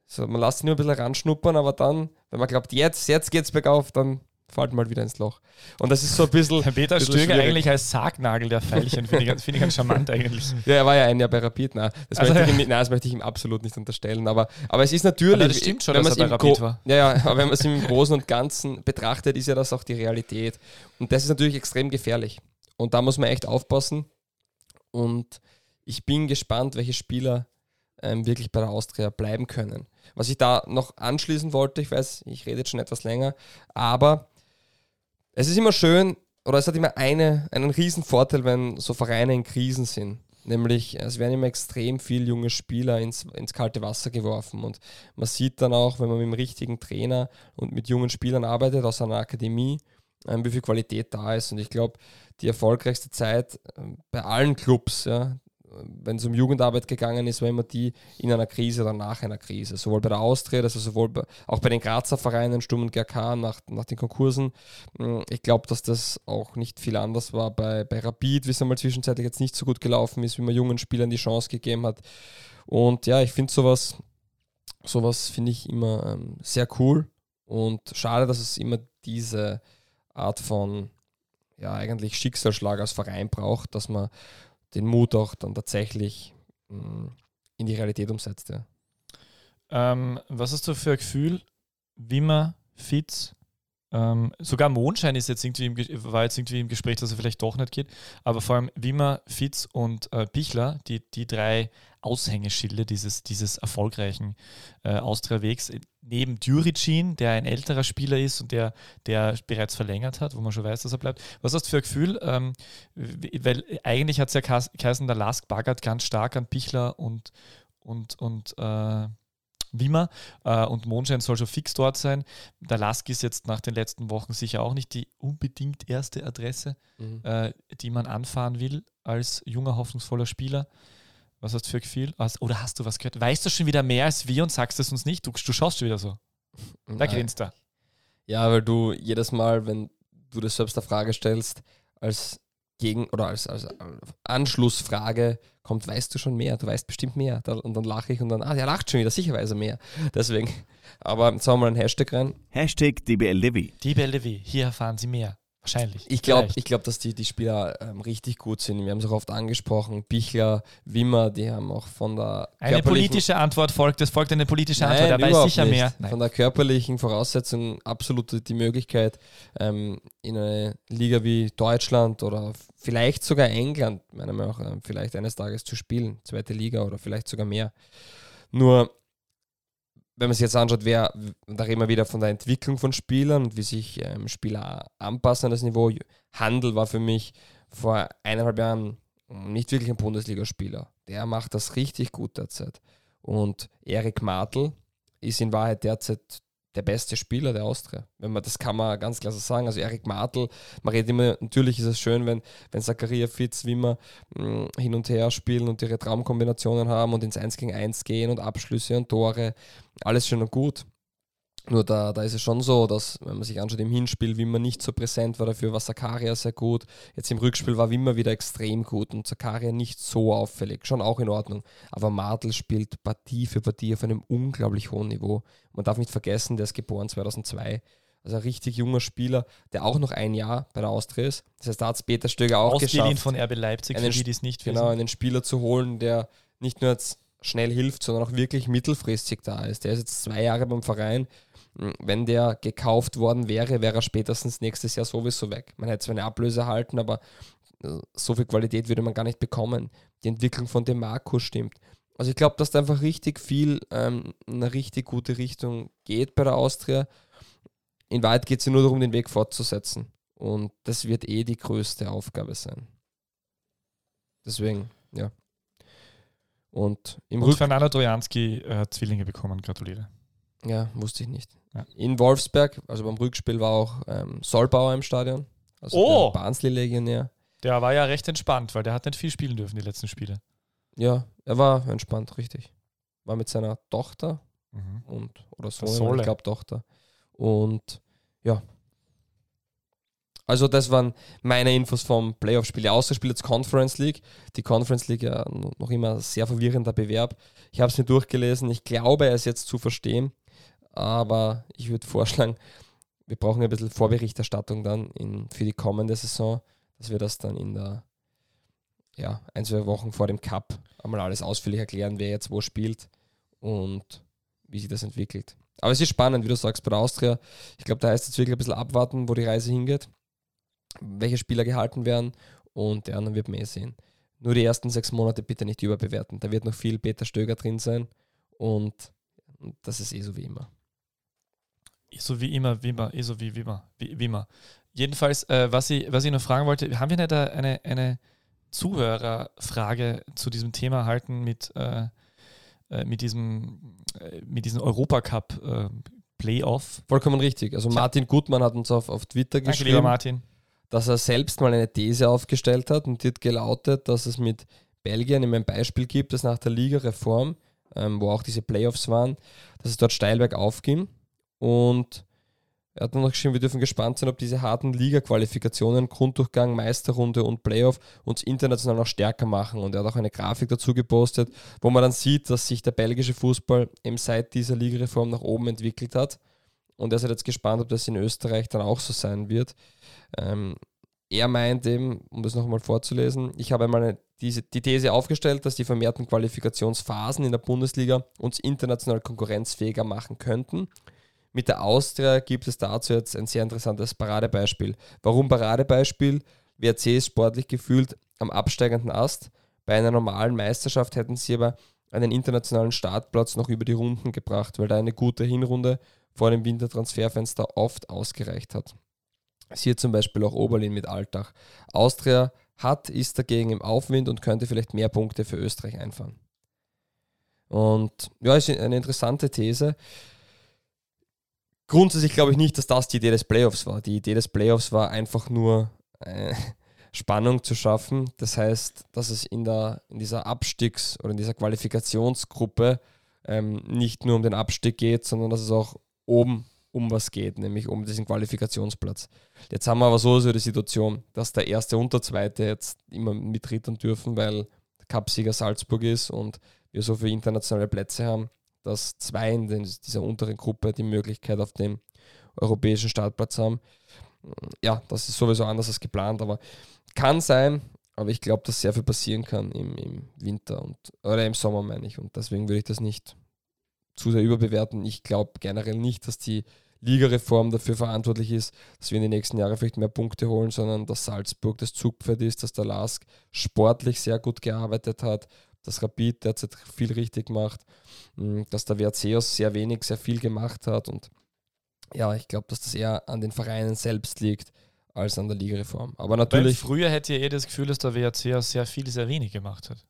So, man lässt ihn nur ein bisschen ranschnuppern, aber dann, wenn man glaubt, jetzt, jetzt geht's bergauf, dann fällt mal wieder ins Loch. Und das ist so ein bisschen. Herr Peter bisschen Stöger schwierig. eigentlich als Sargnagel der Pfeilchen, finde ich, find ich ganz charmant eigentlich. Ja, er war ja ein Jahr bei Rapid, nein. Das, also, möchte, ich ihm, nein, das möchte ich ihm absolut nicht unterstellen. Aber, aber es ist natürlich. Das stimmt schon, wenn dass er bei Rapid war. Ja, ja, aber wenn man es im Großen und Ganzen betrachtet, ist ja das auch die Realität. Und das ist natürlich extrem gefährlich. Und da muss man echt aufpassen. Und ich bin gespannt, welche Spieler ähm, wirklich bei der Austria bleiben können. Was ich da noch anschließen wollte, ich weiß, ich rede jetzt schon etwas länger, aber es ist immer schön, oder es hat immer eine, einen riesen Vorteil, wenn so Vereine in Krisen sind. Nämlich, es werden immer extrem viele junge Spieler ins, ins kalte Wasser geworfen. Und man sieht dann auch, wenn man mit dem richtigen Trainer und mit jungen Spielern arbeitet aus einer Akademie, ähm, wie viel Qualität da ist. Und ich glaube, die erfolgreichste Zeit ähm, bei allen Clubs, ja, wenn es um Jugendarbeit gegangen ist, war immer die in einer Krise oder nach einer Krise. Sowohl bei der Austria, also sowohl bei, auch bei den Grazer Vereinen, Sturm und GRK nach, nach den Konkursen. Hm, ich glaube, dass das auch nicht viel anders war bei, bei Rapid, wie es einmal zwischenzeitlich jetzt nicht so gut gelaufen ist, wie man jungen Spielern die Chance gegeben hat. Und ja, ich finde sowas, sowas finde ich immer ähm, sehr cool und schade, dass es immer diese Art von ja, eigentlich Schicksalsschlag als Verein braucht, dass man den Mut auch dann tatsächlich mh, mm, in die Realität umsetzt. Ja. Ähm, was hast du für ein Gefühl, wie man Fitz, ähm, sogar Mondschein ist jetzt irgendwie im, war jetzt irgendwie im Gespräch, dass er vielleicht doch nicht geht, aber vor allem Wimmer, Fitz und äh, Bichler, die, die drei Aushängeschilde dieses, dieses erfolgreichen äh, Austria-Wegs, neben Djuricin, der ein älterer Spieler ist und der, der bereits verlängert hat, wo man schon weiß, dass er bleibt. Was hast du für ein Gefühl? Ähm, weil eigentlich hat es ja geheißen, der Lask baggert ganz stark an Bichler und, und, und äh, Wimmer äh, und Mondschein soll schon fix dort sein. Der Lask ist jetzt nach den letzten Wochen sicher auch nicht die unbedingt erste Adresse, mhm. äh, die man anfahren will als junger, hoffnungsvoller Spieler. Was hast du für ein Gefühl? Oder hast du was gehört? Weißt du schon wieder mehr als wir und sagst es uns nicht? Du, du schaust schon wieder so. Da grinst er. Ja, weil du jedes Mal, wenn du dir selbst eine Frage stellst, als Gegen- oder als, als Anschlussfrage kommt, weißt du schon mehr, du weißt bestimmt mehr. Und dann lache ich und dann, ah, der lacht schon wieder, sicher weiß er mehr. Deswegen, aber jetzt haben wir einen Hashtag rein. Hashtag DBLDW. DBLDW, hier erfahren Sie mehr. Wahrscheinlich. Ich glaube, glaub, dass die, die Spieler ähm, richtig gut sind. Wir haben es auch oft angesprochen. Bichler, Wimmer, die haben auch von der. Eine politische Antwort folgt, es folgt eine politische Nein, Antwort, er weiß sicher nicht. mehr. Nein. Von der körperlichen Voraussetzung absolut die Möglichkeit, ähm, in eine Liga wie Deutschland oder vielleicht sogar England, meiner Meinung nach, ähm, vielleicht eines Tages zu spielen. Zweite Liga oder vielleicht sogar mehr. Nur wenn man sich jetzt anschaut, wer, da reden wir wieder von der Entwicklung von Spielern und wie sich ähm, Spieler anpassen an das Niveau. Handel war für mich vor eineinhalb Jahren nicht wirklich ein Bundesligaspieler. Der macht das richtig gut derzeit. Und Erik Martl ist in Wahrheit derzeit der beste Spieler der Austria. Wenn man, das kann man ganz klar so sagen. Also Erik Martl, man redet immer, natürlich ist es schön, wenn, wenn Zakaria Fitz, wie mh, mm, hin und her spielen und ihre Traumkombinationen haben und ins 1 gegen 1 gehen und Abschlüsse und Tore. Alles schön und gut. Nur da, da ist es schon so, dass, wenn man sich anschaut, im Hinspiel Wimmer nicht so präsent war, dafür war Zakaria sehr gut. Jetzt im Rückspiel war Wimmer wieder extrem gut und Zakaria nicht so auffällig. Schon auch in Ordnung. Aber Martel spielt Partie für Partie auf einem unglaublich hohen Niveau. Man darf nicht vergessen, der ist geboren 2002. Also ein richtig junger Spieler, der auch noch ein Jahr bei der Austria ist. Das heißt, da hat es Peter Stöger auch Ausgeliehen geschafft. von RB Leipzig, einen für die, die es nicht genau, wissen. einen Spieler zu holen, der nicht nur jetzt schnell hilft, sondern auch wirklich mittelfristig da ist. Der ist jetzt zwei Jahre beim Verein. Wenn der gekauft worden wäre, wäre er spätestens nächstes Jahr sowieso weg. Man hätte zwar eine Ablöse erhalten, aber äh, so viel Qualität würde man gar nicht bekommen. Die Entwicklung von dem Marco stimmt. Also ich glaube, dass da einfach richtig viel ähm, in eine richtig gute Richtung geht bei der Austria. In Wahrheit geht es nur darum, den Weg fortzusetzen. Und das wird eh die größte Aufgabe sein. Deswegen, ja. Und im Und Rück Fernando Trojanski äh, hat Zwillinge bekommen, gratuliere. Ja, wusste ich nicht. Ja. In Wolfsberg, also beim Rückspiel war auch ähm, Solbauer im Stadion. Also Oh! der Barnsley-Legionär. Der war ja recht entspannt, weil der hat nicht viel spielen dürfen, die letzten Spiele. Ja, er war entspannt, richtig. War mit seiner Tochter Mhm. und oder so, Sohle. ich glaube Tochter. Und ja. Also das waren meine Infos vom Playoff-Spiel. Spiel jetzt Conference League. Die Conference League ja noch immer sehr verwirrender Bewerb. Ich habe es mir durchgelesen. Ich glaube, es jetzt zu verstehen. Aber ich würde vorschlagen, wir brauchen ein bisschen Vorberichterstattung dann in, für die kommende Saison, dass wir das dann in der ja, ein, zwei Wochen vor dem Cup einmal alles ausführlich erklären, wer jetzt wo spielt und wie sich das entwickelt. Aber es ist spannend, wie du sagst, bei der Austria. Ich glaube, da heißt jetzt wirklich ein bisschen abwarten, wo die Reise hingeht, welche Spieler gehalten werden und der andere wird mehr sehen. Nur die ersten sechs Monate bitte nicht überbewerten. Da wird noch viel Peter Stöger drin sein und das ist eh so wie immer. So wie immer, wie immer, eh so wie, wie immer, wie, wie immer. Jedenfalls, äh, was, ich, was ich noch fragen wollte, haben wir nicht eine, eine Zuhörerfrage zu diesem Thema erhalten mit, äh, äh, mit diesem, äh, mit diesem Europacup äh, Playoff? Vollkommen richtig. Also Martin Gutmann hat uns auf, auf Twitter Danke, geschrieben. Martin. dass er selbst mal eine These aufgestellt hat und die hat gelautet, dass es mit Belgien immer ein Beispiel gibt, dass nach der Ligareform, ähm, wo auch diese Playoffs waren, dass es dort steil bergauf ging. Und er hat dann noch geschrieben, wir dürfen gespannt sein, ob diese harten Liga-Qualifikationen, Grunddurchgang, Meisterrunde und Playoff uns international noch stärker machen. Und er hat auch eine Grafik dazu gepostet, wo man dann sieht, dass sich der belgische Fußball eben seit dieser Ligareform nach oben entwickelt hat. Und er ist halt jetzt gespannt, ob das in Österreich dann auch so sein wird. Ähm, er meint eben, um das nochmal vorzulesen, ich habe einmal diese, die These aufgestellt, dass die vermehrten Qualifikationsphasen in der Bundesliga uns international konkurrenzfähiger machen könnten. Mit der Austria gibt es dazu jetzt ein sehr interessantes Paradebeispiel. Warum Paradebeispiel? WRC ist sportlich gefühlt am absteigenden Ast. Bei einer normalen Meisterschaft hätten sie aber einen internationalen Startplatz noch über die Runden gebracht, weil da eine gute Hinrunde vor dem Wintertransferfenster oft ausgereicht hat. Siehe zum Beispiel auch Oberlin mit Altach. Austria hat, ist dagegen im Aufwind und könnte vielleicht mehr Punkte für Österreich einfahren. Und ja, ist eine interessante These. Grundsätzlich glaube ich nicht, dass das die Idee des Playoffs war. Die Idee des Playoffs war einfach nur äh, Spannung zu schaffen. Das heißt, dass es in, der, in dieser Abstiegs- oder in dieser Qualifikationsgruppe ähm, nicht nur um den Abstieg geht, sondern dass es auch oben um was geht, nämlich um diesen Qualifikationsplatz. Jetzt haben wir aber so, so die Situation, dass der erste und der zweite jetzt immer mitrittern dürfen, weil der Cupsieger Salzburg ist und wir so viele internationale Plätze haben, dass zwei in dieser unteren Gruppe die Möglichkeit auf den europäischen Startplatz haben. Ja, das ist sowieso anders als geplant, aber kann sein, aber ich glaube, dass sehr viel passieren kann im, im Winter und oder im Sommer, meine ich. Und deswegen würde ich das nicht zu sehr überbewerten. Ich glaube generell nicht, dass die Ligareform dafür verantwortlich ist, dass wir in den nächsten Jahren vielleicht mehr Punkte holen, sondern dass Salzburg das Zugpferd ist, dass der Lask sportlich sehr gut gearbeitet hat, dass Rapid derzeit viel richtig macht, dass der aus sehr wenig sehr viel gemacht hat und ja, ich glaube, dass das eher an den Vereinen selbst liegt als an der Ligareform. Aber Weil natürlich, früher hätte ihr eh das Gefühl, dass der WRC sehr viel, sehr wenig gemacht hat.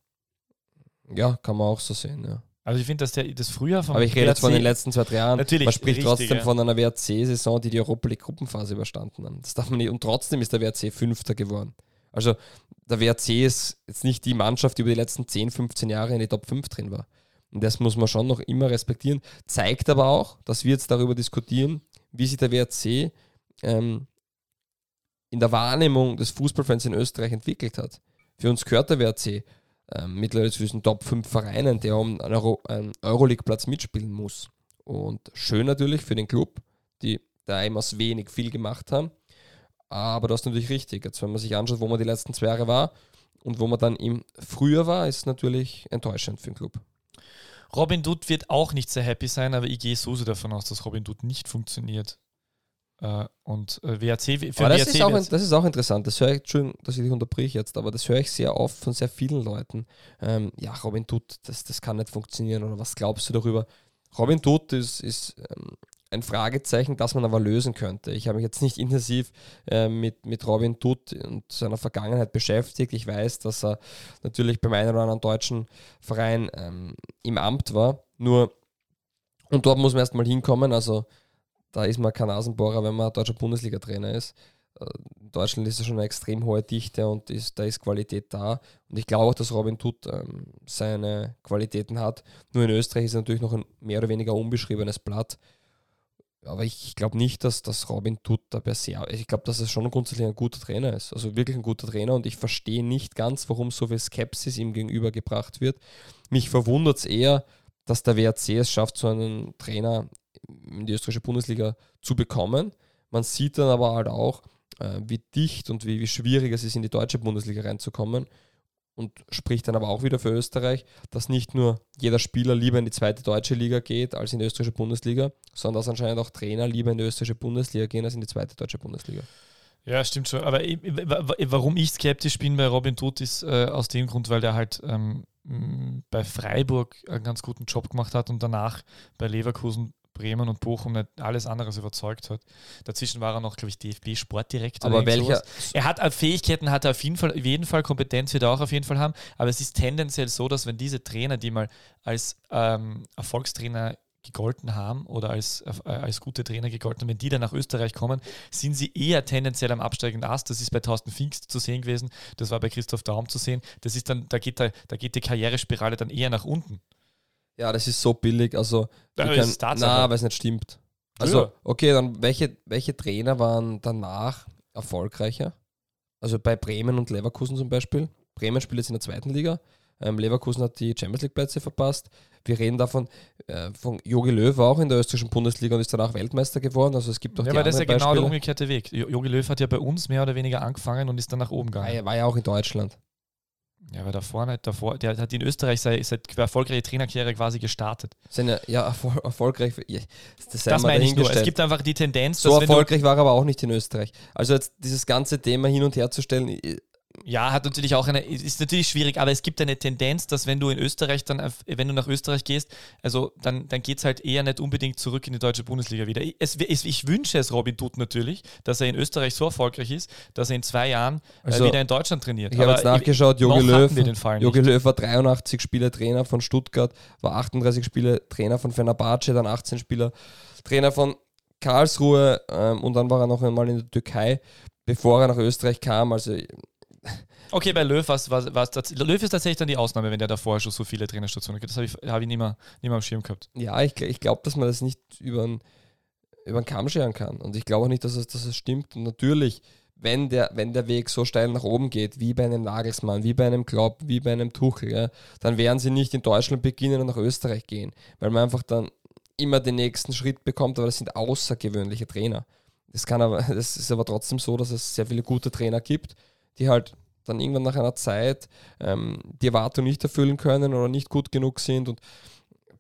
ja, kann man auch so sehen, ja. Also ich finde, dass der, das früher vom Aber ich rede jetzt von den letzten zwei, drei Jahren. Natürlich, Man spricht richtig, trotzdem ja. von einer WRC-Saison, die die Europa League Gruppenphase überstanden haben. Das darf man nicht. Und trotzdem ist der WRC Fünfter geworden. Also der WRC ist jetzt nicht die Mannschaft, die über die letzten 10, 15 Jahre in die Top 5 drin war. Und das muss man schon noch immer respektieren. Zeigt aber auch, dass wir jetzt darüber diskutieren, wie sich der WRC ähm, in der Wahrnehmung des Fußballfans in Österreich entwickelt hat. Für uns gehört der WRC ähm, mittlerweile zu diesen Top 5 Vereinen, der um einen, Euro, einen Euroleague-Platz mitspielen muss. Und schön natürlich für den Club, die der eben aus wenig viel gemacht haben. Aber du hast natürlich richtig. Jetzt, wenn man sich anschaut, wo man die letzten zwei Jahre war und wo man dann im Frühjahr war, ist natürlich enttäuschend für den Club. Robin Dutt wird auch nicht sehr happy sein, aber ich gehe so sehr davon aus, dass Robin Dutt nicht funktioniert. Uh, und uh, WRC, für das, WRC ist auch, das ist auch interessant. Das höre ich, Entschuldigung, dass ich dich unterbrich jetzt, aber das höre ich sehr oft von sehr vielen Leuten. Ähm, ja, Robin Dutt, das, das kann nicht funktionieren oder was glaubst du darüber? Robin Dutt ist, ist ähm, ein Fragezeichen, das man aber lösen könnte. Ich habe mich jetzt nicht intensiv äh, mit, mit Robin Dutt und seiner Vergangenheit beschäftigt. Ich weiß, dass er natürlich beim einen oder anderen deutschen Verein ähm, im Amt war. Nur, und dort muss man erstmal hinkommen. Also, da ist man kein Nasenbohrer, wenn man deutscher Bundesliga-Trainer ist. Äh, in Deutschland ist es schon eine extrem hohe Dichte und ist, da ist Qualität da. Und ich glaube auch, dass Robin Tutt ähm, seine Qualitäten hat. Nur in Österreich ist er natürlich noch ein mehr oder weniger unbeschriebenes Blatt. Aber ich glaube nicht, dass das Robin Tutt da per se. Ich glaube, dass er schon grundsätzlich ein guter Trainer ist. Also wirklich ein guter Trainer. Und ich verstehe nicht ganz, warum so viel Skepsis ihm gegenübergebracht wird. Mich verwundert es eher, dass der WRC es schafft, so einen Trainer in die österreichische Bundesliga zu bekommen. Man sieht dann aber halt auch, äh, wie dicht und wie, wie schwierig es ist, in die deutsche Bundesliga reinzukommen und spricht dann aber auch wieder für Österreich, dass nicht nur jeder Spieler lieber in die zweite deutsche Liga geht als in die österreichische Bundesliga, sondern dass anscheinend auch Trainer lieber in die österreichische Bundesliga gehen als in die zweite deutsche Bundesliga. Ja, stimmt schon. Aber warum ich skeptisch bin bei Robin Tut ist äh, aus dem Grund, weil der halt ähm, bei Freiburg einen ganz guten Job gemacht hat und danach bei Leverkusen Bremen und Bochum nicht alles anderes überzeugt hat. Dazwischen war er noch, glaube ich, DFB-Sportdirektor. Aber welcher? Er hat äh, Fähigkeiten, hat er auf jeden Fall, auf jeden Fall Kompetenz wird er auch auf jeden Fall haben. Aber es ist tendenziell so, dass wenn diese Trainer, die mal als ähm, Erfolgstrainer gegolten haben oder als, äh, als gute Trainer gegolten haben, wenn die dann nach Österreich kommen, sind sie eher tendenziell am absteigenden Ast. Das ist bei Thorsten Pfingst zu sehen gewesen, das war bei Christoph Daum zu sehen. Das ist dann, da geht, da, da geht die Karrierespirale dann eher nach unten. Ja, das ist so billig. Also, ja, können, na, weil es nicht stimmt. Also, okay, dann welche, welche Trainer waren danach erfolgreicher? Also bei Bremen und Leverkusen zum Beispiel. Bremen spielt jetzt in der zweiten Liga. Ähm, Leverkusen hat die Champions League Plätze verpasst. Wir reden davon, äh, von Jogi Löw war auch in der österreichischen Bundesliga und ist danach Weltmeister geworden. Also es gibt auch ja, die aber das ist ja genau der umgekehrte Weg. Jogi Löw hat ja bei uns mehr oder weniger angefangen und ist dann nach oben gegangen. Er war ja auch in Deutschland. Ja, aber davor nicht, davor, der hat in Österreich seine, seine erfolgreiche Trainerkarriere quasi gestartet. Seine, ja, erfol erfolgreich, das, das meine ich nur. Es gibt einfach die Tendenz. So erfolgreich war er aber auch nicht in Österreich. Also jetzt dieses ganze Thema hin und her zu stellen, ja, hat natürlich auch eine, ist natürlich schwierig, aber es gibt eine Tendenz, dass wenn du in Österreich dann, wenn du nach Österreich gehst, also dann, dann geht es halt eher nicht unbedingt zurück in die deutsche Bundesliga wieder. Es, es, ich wünsche es Robin Tut natürlich, dass er in Österreich so erfolgreich ist, dass er in zwei Jahren äh, also, wieder in Deutschland trainiert. Ich habe jetzt nachgeschaut, Jogi Löw, Jogi Löw war 83 Spiele Trainer von Stuttgart, war 38 Spiele Trainer von Fenerbahce, dann 18 Spieler Trainer von Karlsruhe ähm, und dann war er noch einmal in der Türkei, bevor er nach Österreich kam. Also Okay, bei Löw, was, was, was, Löw ist tatsächlich dann die Ausnahme, wenn der davor schon so viele Trainerstationen hat. Das habe ich, hab ich nicht, mehr, nicht mehr am Schirm gehabt. Ja, ich, ich glaube, dass man das nicht über den über Kamm scheren kann. Und ich glaube auch nicht, dass es, dass es stimmt. Und natürlich, wenn der, wenn der Weg so steil nach oben geht, wie bei einem Nagelsmann, wie bei einem Klopp, wie bei einem Tuchel, ja, dann werden sie nicht in Deutschland beginnen und nach Österreich gehen, weil man einfach dann immer den nächsten Schritt bekommt, aber das sind außergewöhnliche Trainer. Das ist aber trotzdem so, dass es sehr viele gute Trainer gibt, die halt dann irgendwann nach einer Zeit ähm, die Erwartung nicht erfüllen können oder nicht gut genug sind. Und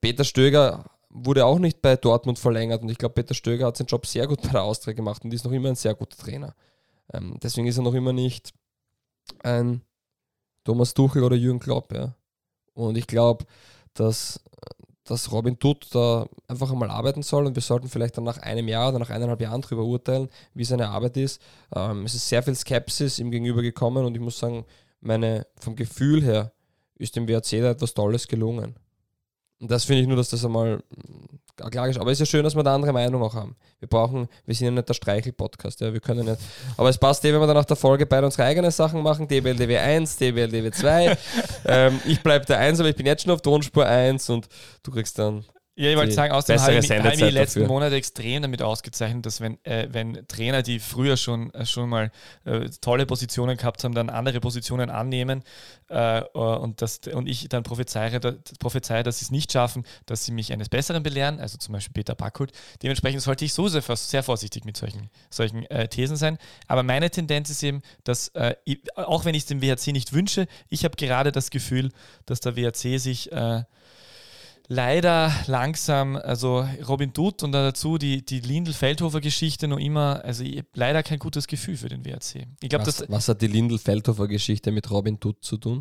Peter Stöger wurde auch nicht bei Dortmund verlängert und ich glaube, Peter Stöger hat seinen Job sehr gut bei der Austria gemacht und ist noch immer ein sehr guter Trainer. Ähm, deswegen ist er noch immer nicht ein Thomas Tuchel oder Jürgen Klopp. Ja. Und ich glaube, dass dass Robin Tutt da einfach einmal arbeiten soll und wir sollten vielleicht dann nach einem Jahr oder nach eineinhalb Jahren darüber urteilen, wie seine Arbeit ist. Ähm, es ist sehr viel Skepsis ihm gegenüber gekommen und ich muss sagen, meine, vom Gefühl her ist dem WRC da etwas Tolles gelungen. Und das finde ich nur, dass das einmal ist. Aber es ist ja schön, dass wir da andere Meinung auch haben. Wir brauchen, wir sind ja nicht der Streichel-Podcast, ja, wir können nicht. Aber es passt eh, wenn wir dann nach der Folge beide unsere eigenen Sachen machen, DBLDW 1, DBLDW 2. ähm, ich bleibe der 1, aber ich bin jetzt schon auf Tonspur 1 und du kriegst dann Ja, ich wollte sagen, außerdem habe ich, mich- habe ich die letzten dafür. Monate extrem damit ausgezeichnet, dass wenn, äh, wenn Trainer, die früher schon, äh, schon mal äh, tolle Positionen gehabt haben, dann andere Positionen annehmen äh, äh, und, das, und ich dann prophezeie, da, prophezeie dass sie es nicht schaffen, dass sie mich eines Besseren belehren, also zum Beispiel Peter Backhult. Dementsprechend sollte ich so sehr, sehr vorsichtig mit solchen, solchen Thesen sein. Aber meine Tendenz ist eben, dass, ich, auch wenn ich es dem WHC nicht wünsche, ich habe gerade das Gefühl, dass der WHC sich leider langsam, also Robin Dutt und dazu die, die Lindl-Feldhofer-Geschichte noch immer, also ich hab leider kein gutes Gefühl für den WRC. Ich glaube, Was, das, was hat die Lindl-Feldhofer-Geschichte mit Robin Dutt zu tun?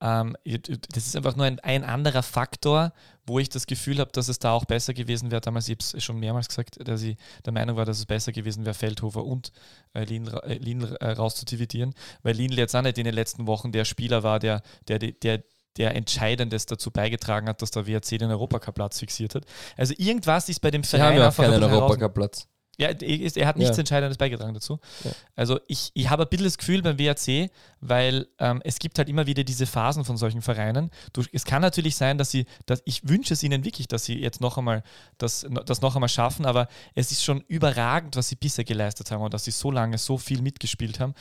ähm, das ist einfach nur ein, ein anderer Faktor, wo ich das Gefühl habe, dass es da auch besser gewesen wäre. Damals, ich habe es schon mehrmals gesagt, dass ich der Meinung war, dass es besser gewesen wäre, Feldhofer und äh, Lindl, äh, Lindl äh, rauszudividieren, weil Lindl jetzt auch nicht in den letzten Wochen der Spieler war, der, der, der, der Entscheidendes dazu beigetragen hat, dass der WRC den Europacup-Platz fixiert hat. Also irgendwas ist bei dem Sie haben ja auch keinen Europacup-Platz. Ja, er hat nichts Ja. Entscheidendes beigetragen dazu. Ja. Also ich, ich habe ein bisschen das Gefühl beim WRC, weil ähm, es gibt halt immer wieder diese Phasen von solchen Vereinen. Du, es kann natürlich sein, dass sie, dass ich wünsche es ihnen wirklich, dass sie jetzt noch einmal das, das noch einmal schaffen, aber es ist schon überragend, was sie bisher geleistet haben und dass sie so lange so viel mitgespielt haben.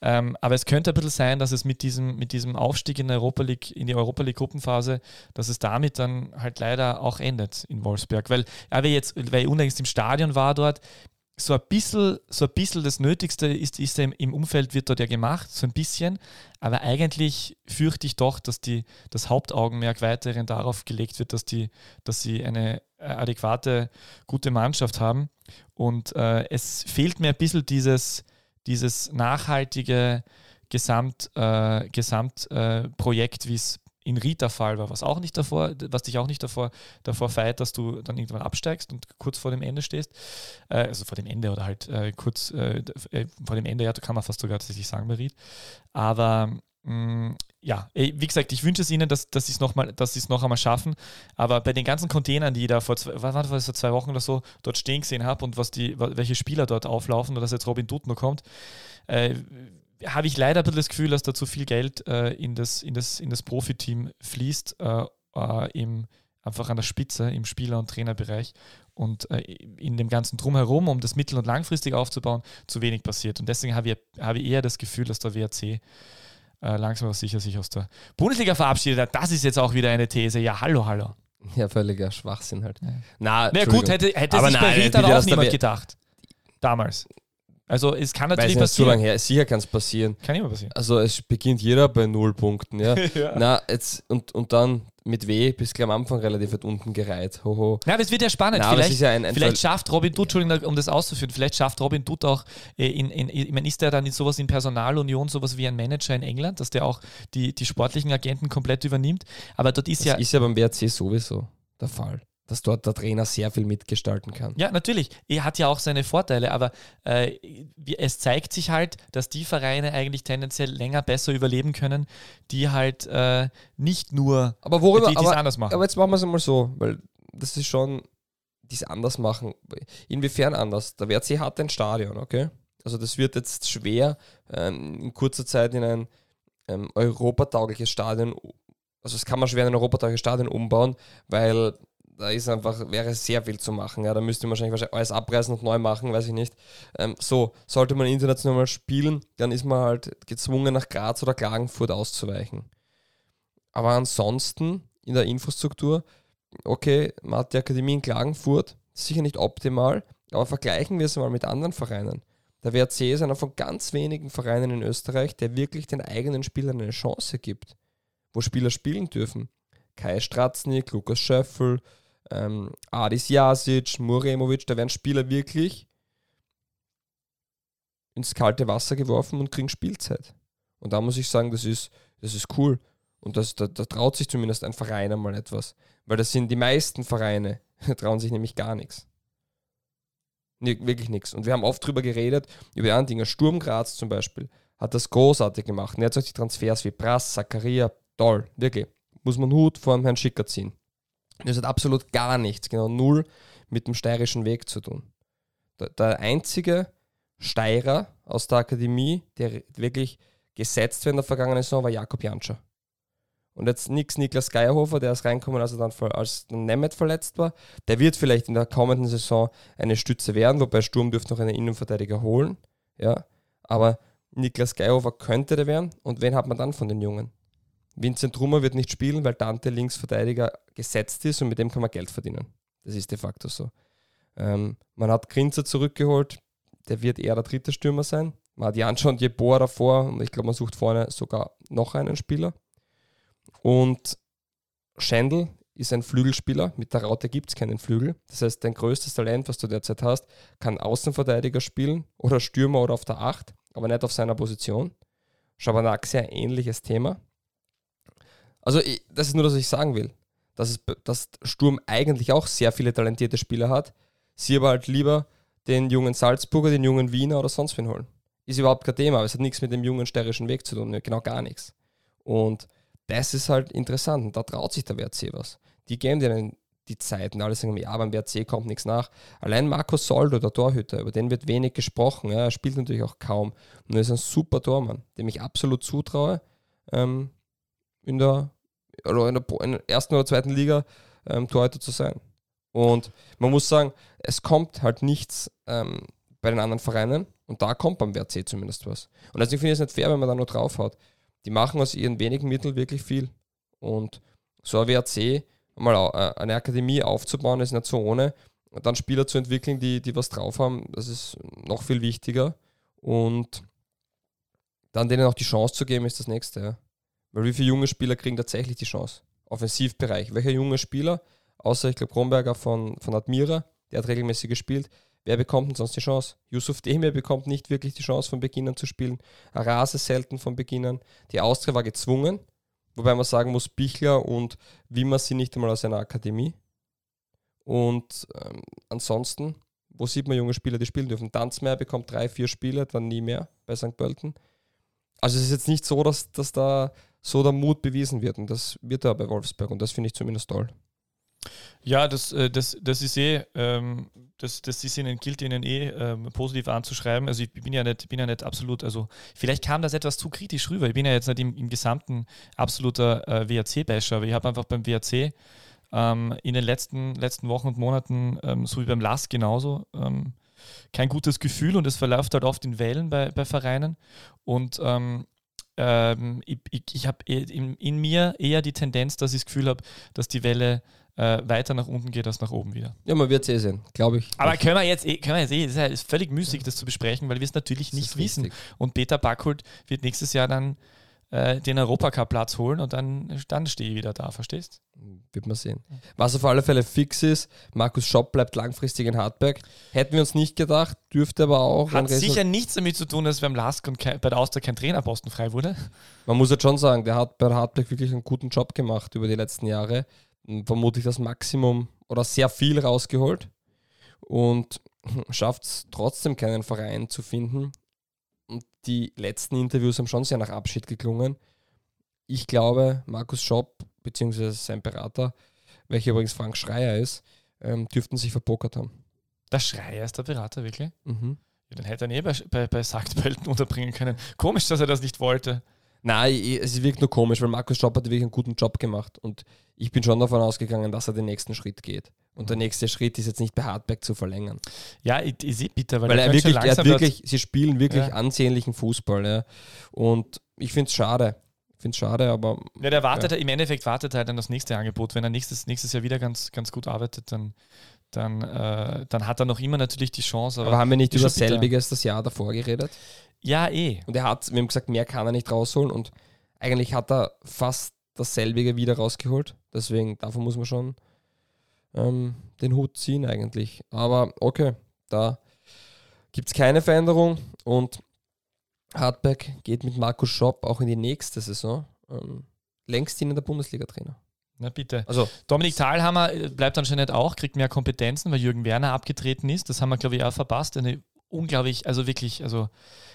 Ähm, aber es könnte ein bisschen sein, dass es mit diesem, mit diesem Aufstieg in, Europa League, in die Europa League Gruppenphase, dass es damit dann halt leider auch endet in Wolfsberg. Weil, aber jetzt, weil ich unlängst im Stadion war dort, so ein bisschen, so ein bisschen das Nötigste ist, ist im, Umfeld wird dort ja gemacht, so ein bisschen. Aber eigentlich fürchte ich doch, dass die, das Hauptaugenmerk weiterhin darauf gelegt wird, dass, die, dass sie eine äh, adäquate, gute Mannschaft haben. Und äh, es fehlt mir ein bisschen dieses, dieses nachhaltige Gesamt, äh, Gesamtprojekt, äh, wie es in der Fall war, was auch nicht davor, was dich auch nicht davor, davor feit, dass du dann irgendwann absteigst und kurz vor dem Ende stehst. Äh, also vor dem Ende oder halt äh, kurz äh, äh, vor dem Ende, ja, kann man fast sogar tatsächlich sagen bei Ried. Aber mh, ja, wie gesagt, ich wünsche es ihnen, dass, dass sie es noch, noch einmal schaffen. Aber bei den ganzen Containern, die ich da vor zwei, war das, vor zwei Wochen oder so dort stehen gesehen habe und was die, welche Spieler dort auflaufen oder dass jetzt Robin Dutt kommt, äh, habe ich leider ein bisschen das Gefühl, dass da zu viel Geld äh, in das, in das, in das Profiteam fließt, äh, äh, im, einfach an der Spitze im Spieler- und Trainerbereich und äh, in dem ganzen Drumherum, um das mittel- und langfristig aufzubauen, zu wenig passiert. Und deswegen habe ich, habe ich eher das Gefühl, dass der WRC äh, langsam aber sicher sich aus der Bundesliga verabschiedet hat. Das ist jetzt auch wieder eine These. Ja, hallo, hallo. Ja, völliger Schwachsinn halt. Ja. Na, Na gut, hätte, hätte Aber sich bei nein, Ried bitte, aber auch niemand gedacht. Damals. Also es kann Weiß natürlich nicht, so lange passieren. her. Sicher kann es passieren. Kann immer passieren. Also es beginnt jeder bei null Punkten, ja. ja. Na, jetzt und, und dann mit W bist du gleich am Anfang relativ weit unten gereiht. Hoho. Na, es wird ja spannend. Na, das vielleicht ja ein, ein Vielleicht schafft Robin Dutt, Entschuldigung, um das auszuführen, vielleicht schafft Robin Dutt auch, äh, in, in, ich meine, ist der dann in sowas in Personalunion, sowas wie ein Manager in England, dass der auch die, die sportlichen Agenten komplett übernimmt. Aber dort ist das ja, ist ja beim WRC sowieso der Fall, dass dort der Trainer sehr viel mitgestalten kann. ja, natürlich, er hat ja auch seine Vorteile, aber äh, es zeigt sich halt, dass die Vereine eigentlich tendenziell länger besser überleben können, die halt äh, nicht nur, Aber worüber, die die es aber, anders machen. aber jetzt machen wir es einmal so, weil das ist schon, dies anders machen. Inwiefern anders? Der WRC hat ein Stadion, okay? Also das wird jetzt schwer, ähm, in kurzer Zeit in ein ähm, europataugliches Stadion, also das kann man schwer in ein europataugliches Stadion umbauen, weil da ist einfach, wäre sehr viel zu machen. Ja, da müsste man wahrscheinlich, alles abreißen und neu machen, weiß ich nicht. Ähm, so, sollte man international mal spielen, dann ist man halt gezwungen, nach Graz oder Klagenfurt auszuweichen. Aber ansonsten in der Infrastruktur, okay, man hat die Akademie in Klagenfurt, sicher nicht optimal, aber vergleichen wir es mal mit anderen Vereinen. Der WRC ist einer von ganz wenigen Vereinen in Österreich, der wirklich den eigenen Spielern eine Chance gibt, wo Spieler spielen dürfen. Kai Stratznik, Lukas Schöffel, ähm, Adis Jasic, Muremovic, da werden Spieler wirklich ins kalte Wasser geworfen und kriegen Spielzeit. Und da muss ich sagen, das ist, das ist cool. Und das, da, da traut sich zumindest ein Verein einmal etwas. Weil das sind die meisten Vereine, trauen sich nämlich gar nichts. Nee, wirklich nichts. Und wir haben oft drüber geredet, über die anderen Dinge. Sturm Graz zum Beispiel hat das großartig gemacht. Und jetzt solche Transfers wie Brass, Zakaria, toll, wirklich. Muss man Hut vor dem Herrn Schicker ziehen. Das hat absolut gar nichts, genau null mit dem steirischen Weg zu tun. Der, der einzige Steirer aus der Akademie, der wirklich gesetzt wird in der vergangenen Saison, war Jakob Janscher. Und jetzt nix Niklas Geierhofer, der ist reinkommen, als er dann als Nemeth verletzt war. Der wird vielleicht in der kommenden Saison eine Stütze werden, wobei Sturm dürfte noch einen Innenverteidiger holen. Ja. Aber Niklas Geierhofer könnte der werden. Und wen hat man dann von den Jungen? Vincent Trummer wird nicht spielen, weil Dante Linksverteidiger gesetzt ist und mit dem kann man Geld verdienen. Das ist de facto so. Ähm, man hat Grinzer zurückgeholt, der wird eher der dritte Stürmer sein. Man hat Jan schon Jeboa davor und ich glaube, man sucht vorne sogar noch einen Spieler. Und Schendl ist ein Flügelspieler. Mit der Raute gibt es keinen Flügel. Das heißt, dein größtes Talent, was du derzeit hast, kann Außenverteidiger spielen oder Stürmer oder auf der Acht, aber nicht auf seiner Position. Schabanak sehr ähnliches Thema. Also, ich, das ist nur, was ich sagen will. Dass, es, dass Sturm eigentlich auch sehr viele talentierte Spieler hat. Sie aber halt lieber den jungen Salzburger, den jungen Wiener oder sonst wen holen. Ist überhaupt kein Thema, aber es hat nichts mit dem jungen stärkischen Weg zu tun. Genau gar nichts. Und das ist halt interessant und da traut sich der WRC was. Die geben denen die Zeit und alle sagen, ja, beim WRC kommt nichts nach. Allein Markus Soldo, der Torhüter, über den wird wenig gesprochen. Ja, er spielt natürlich auch kaum. Und er ist ein super Tormann, dem ich absolut zutraue, ähm, in, der, oder in, der, in der ersten oder zweiten Liga ähm, Torhüter zu sein. Und man muss sagen, es kommt halt nichts ähm, bei den anderen Vereinen und da kommt beim WRC zumindest was. Und deswegen finde ich es nicht fair, wenn man da nur drauf hat die machen aus ihren wenigen Mitteln wirklich viel. Und so ein WRC, mal äh, eine Akademie aufzubauen, ist nicht so ohne. Und dann Spieler zu entwickeln, die, die was drauf haben, das ist noch viel wichtiger. Und dann denen auch die Chance zu geben, ist das nächste. Ja. Weil wie viele junge Spieler kriegen tatsächlich die Chance? Offensivbereich. Welcher junge Spieler, außer ich glaube Kronberger von, von Admira, der hat regelmäßig gespielt, Wer bekommt denn sonst die Chance? Yusuf Demir bekommt nicht wirklich die Chance, von Beginn an zu spielen. Arase selten von Beginn an. Die Austria war gezwungen, wobei man sagen muss, Bichler und Wimmer sind nicht einmal aus einer Akademie. Und ähm, ansonsten, wo sieht man junge Spieler, die spielen dürfen? Tanzmeier bekommt drei, vier Spiele, dann nie mehr bei St. Pölten. Also es ist jetzt nicht so, dass, dass da so der Mut bewiesen wird. Und das wird da bei Wolfsberg und das finde ich zumindest toll. Ja, das, äh, das, das ist eh, ähm, das, das ist ihnen, gilt ihnen eh ähm, positiv anzuschreiben. Also ich bin ja nicht, bin ja nicht absolut, also vielleicht kam das etwas zu kritisch rüber. Ich bin ja jetzt nicht im, im gesamten absoluter äh, WAC-Basher, aber ich habe einfach beim WAC ähm, in den letzten, letzten Wochen und Monaten, so wie beim LAS genauso, kein gutes Gefühl und es verläuft halt oft in Wellen bei, bei Vereinen. Und ähm, ich, ich, ich habe in, in, mir eher die Tendenz, dass ich das Gefühl habe, dass die Welle äh, weiter nach unten geht als nach oben wieder. Ja, man wird es eh sehen, glaube ich. Aber können wir jetzt eh, können wir jetzt eh, es ist, halt, ist völlig müßig, das zu besprechen, weil wir es natürlich nicht wissen. Und Peter Backholt wird nächstes Jahr dann äh, den Europacup-Platz holen und dann, dann stehe ich wieder da, verstehst? Wird man sehen. Was auf alle Fälle fix ist, Markus Schopp bleibt langfristig in Hartberg. Hätten wir uns nicht gedacht, dürfte aber auch. Hat sicher nichts damit zu tun, dass beim Lask und bei der Austria kein Trainerposten frei wurde. Man muss jetzt schon sagen, der hat bei Hartberg wirklich einen guten Job gemacht über die letzten Jahre vermutlich das Maximum oder sehr viel rausgeholt und schafft es trotzdem keinen Verein zu finden. Die letzten Interviews haben schon sehr nach Abschied geklungen. Ich glaube, Markus Schopp bzw. sein Berater, welcher übrigens Frank Schreier ist, ähm, dürften sich verpokert haben. Der Schreier ist der Berater, wirklich? Mhm. Ja, dann hätte er ihn eh bei, bei, bei. Pölten unterbringen können. Komisch, dass er das nicht wollte. Nein, es wirkt nur komisch, weil Markus Stopp hat wirklich einen guten Job gemacht und ich bin schon davon ausgegangen, dass er den nächsten Schritt geht. Und der mhm. nächste Schritt ist jetzt nicht bei Hardback zu verlängern. Ja, ich, ich sehe bitte, weil, weil er wirklich, er wirklich sie spielen wirklich ja. ansehnlichen Fußball. Ja. Und ich finde es schade. Ich finde es schade, aber. Ja, der wartet, ja. im Endeffekt wartet er halt dann das nächste Angebot. Wenn er nächstes, nächstes Jahr wieder ganz, ganz gut arbeitet, dann, dann, äh, dann hat er noch immer natürlich die Chance. Aber, aber haben wir nicht über selbiges das Jahr davor geredet? Ja, eh. Und er hat, wir haben gesagt, mehr kann er nicht rausholen und eigentlich hat er fast dasselbige wieder rausgeholt. Deswegen, davon muss man schon ähm, den Hut ziehen eigentlich. Aber okay, da gibt es keine Veränderung und Hartberg geht mit Markus Schopp auch in die nächste Saison. Ähm, längst in der Bundesliga-Trainer. Na bitte. Also Dominik Thalhammer äh, bleibt anscheinend auch, kriegt mehr Kompetenzen, weil Jürgen Werner abgetreten ist. Das haben wir, glaube ich, auch verpasst. Eine unglaublich, also wirklich, also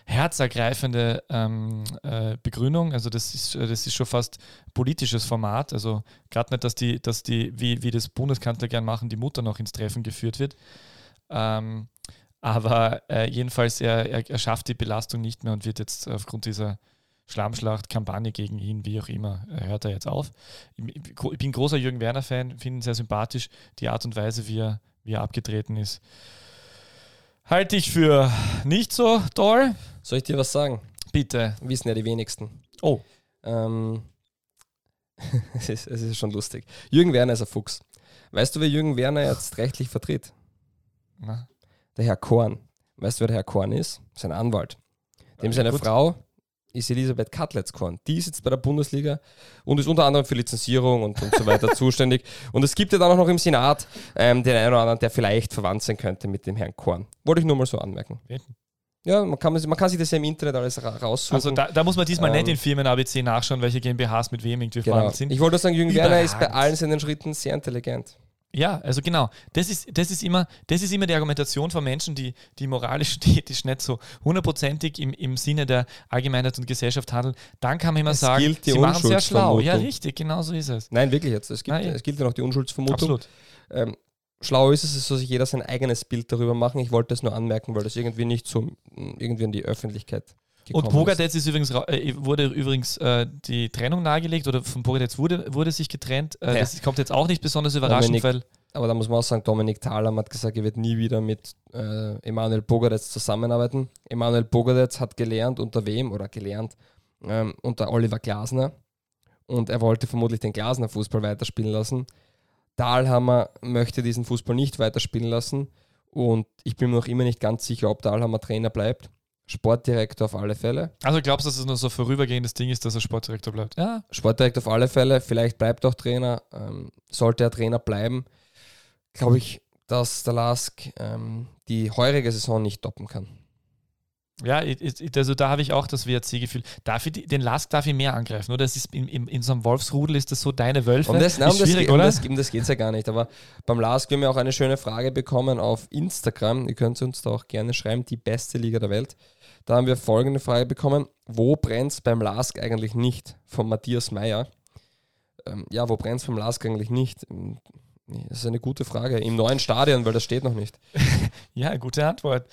herzergreifende ähm, äh, Begründung. Also das ist, äh, das ist schon fast politisches Format. Also gerade nicht, dass die, dass die, wie, wie das Bundeskanzler gern machen, die Mutter noch ins Treffen geführt wird. Ähm, aber äh, jedenfalls, er, er, er, schafft die Belastung nicht mehr und wird jetzt aufgrund dieser Schlammschlacht-Kampagne gegen ihn, wie auch immer, hört er jetzt auf. Ich bin großer Jürgen Werner-Fan, finde ihn sehr sympathisch. Die Art und Weise, wie er, wie er abgetreten ist, halte ich für nicht so toll. Soll ich dir was sagen? Bitte. Wissen ja die wenigsten. Oh. Ähm, es, ist, es ist schon lustig. Jürgen Werner ist ein Fuchs. Weißt du, wer Jürgen Werner jetzt rechtlich vertritt? Na? Der Herr Korn. Weißt du, wer der Herr Korn ist? Sein Anwalt. Dem seine gut. Frau ist Elisabeth Katlitz-Korn. Die ist jetzt bei der Bundesliga und ist unter anderem für Lizenzierung und, und so weiter zuständig. Und es gibt ja dann auch noch im Senat ähm, den einen oder anderen, der vielleicht verwandt sein könnte mit dem Herrn Korn. Wollte ich nur mal so anmerken. Ja, man kann, man kann sich das ja im Internet alles ra raussuchen. Also da, da muss man diesmal Ähm, nicht in Firmen ABC nachschauen, welche GmbHs mit wem irgendwie genau. verwandt sind. Ich wollte sagen, Jürgen Werner ist bei Überragend. allen seinen Schritten sehr intelligent. Ja, also genau. Das ist, das ist, immer, das ist immer die Argumentation von Menschen, die, die moralisch und ethisch nicht so hundertprozentig im, im Sinne der Allgemeinheit und Gesellschaft handeln. Dann kann man immer Es sagen, sie machen sehr schlau. Ja, richtig, genau so ist es. Nein, wirklich jetzt. Es gibt, ja. es gilt ja noch die Unschuldsvermutung. Absolut. Ähm, schlau ist es, es soll sich jeder sein eigenes Bild darüber machen. Ich wollte es nur anmerken, weil das irgendwie nicht so irgendwie in die Öffentlichkeit Und Pogatetz ist übrigens, äh, wurde übrigens äh, die Trennung nahegelegt oder von Pogatetz wurde, wurde sich getrennt. Äh, Ja. Das kommt jetzt auch nicht besonders überraschend, Dominik- weil Aber da muss man auch sagen, Dominik Thalam hat gesagt, er wird nie wieder mit äh, Emanuel Pogadetz zusammenarbeiten. Emanuel Pogadetz hat gelernt unter wem oder gelernt ähm, unter Oliver Glasner und er wollte vermutlich den Glasner Fußball weiterspielen lassen. Dahlhammer möchte diesen Fußball nicht weiterspielen lassen und ich bin mir noch immer nicht ganz sicher, ob Dahlhammer Trainer bleibt. Sportdirektor auf alle Fälle. Also glaubst du, dass es nur so ein vorübergehendes Ding ist, dass er Sportdirektor bleibt? Ja, Sportdirektor auf alle Fälle, vielleicht bleibt auch Trainer. Ähm, sollte er Trainer bleiben, glaube ich, dass der Lask ähm, die heurige Saison nicht toppen kann. Ja also da habe ich auch das WRC-Gefühl. Darf ich den Lask darf ich mehr angreifen, oder? Das ist in, in, in so einem Wolfsrudel ist das so deine Wölfe. Um das, nein, um ist das, um oder? das, um das geht es ja gar nicht. Aber beim Lask, wir haben ja auch eine schöne Frage bekommen auf Instagram. Ihr könnt uns da auch gerne schreiben, die beste Liga der Welt. Da haben wir folgende Frage bekommen: Wo brennt es beim Lask eigentlich nicht? Von Matthias Meyer. Ähm, ja, wo brennt es beim Lask eigentlich nicht? Das ist eine gute Frage. Im neuen Stadion, weil das steht noch nicht. Ja, gute Antwort.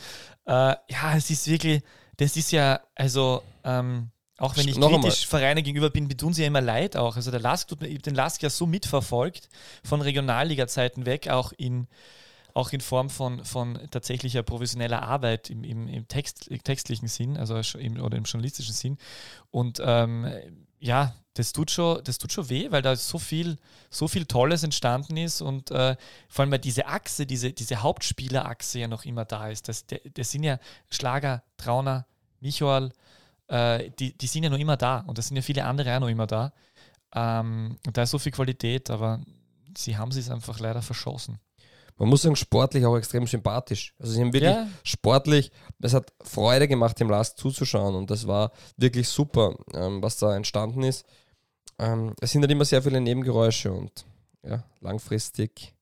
Äh, ja, es ist wirklich, das ist ja, also, ähm, auch wenn ich Noch einmal. kritisch Vereine gegenüber bin, mir tun sie ja immer leid auch. Also der Lask tut mir, den Lask ja so mitverfolgt, von Regionalliga-Zeiten weg, auch in, auch in Form von, von tatsächlicher professioneller Arbeit im, im, im Text, textlichen Sinn, also im, oder im journalistischen Sinn. Und ähm, ja, das tut, schon, das tut schon weh, weil da so viel, so viel Tolles entstanden ist und äh, vor allem weil diese Achse, diese, diese Hauptspielerachse ja noch immer da ist. Das, der- das sind ja Schlager, Trauner, Michael, äh, die, die sind ja noch immer da und das sind ja viele andere auch noch immer da. Ähm, und da ist so viel Qualität, aber sie haben es einfach leider verschossen. Man muss sagen, sportlich auch extrem sympathisch. Also sie haben wirklich Ja. sportlich, es hat Freude gemacht, dem Last zuzuschauen und das war wirklich super, ähm, was da entstanden ist. Ähm, es sind halt immer sehr viele Nebengeräusche und ja, langfristig,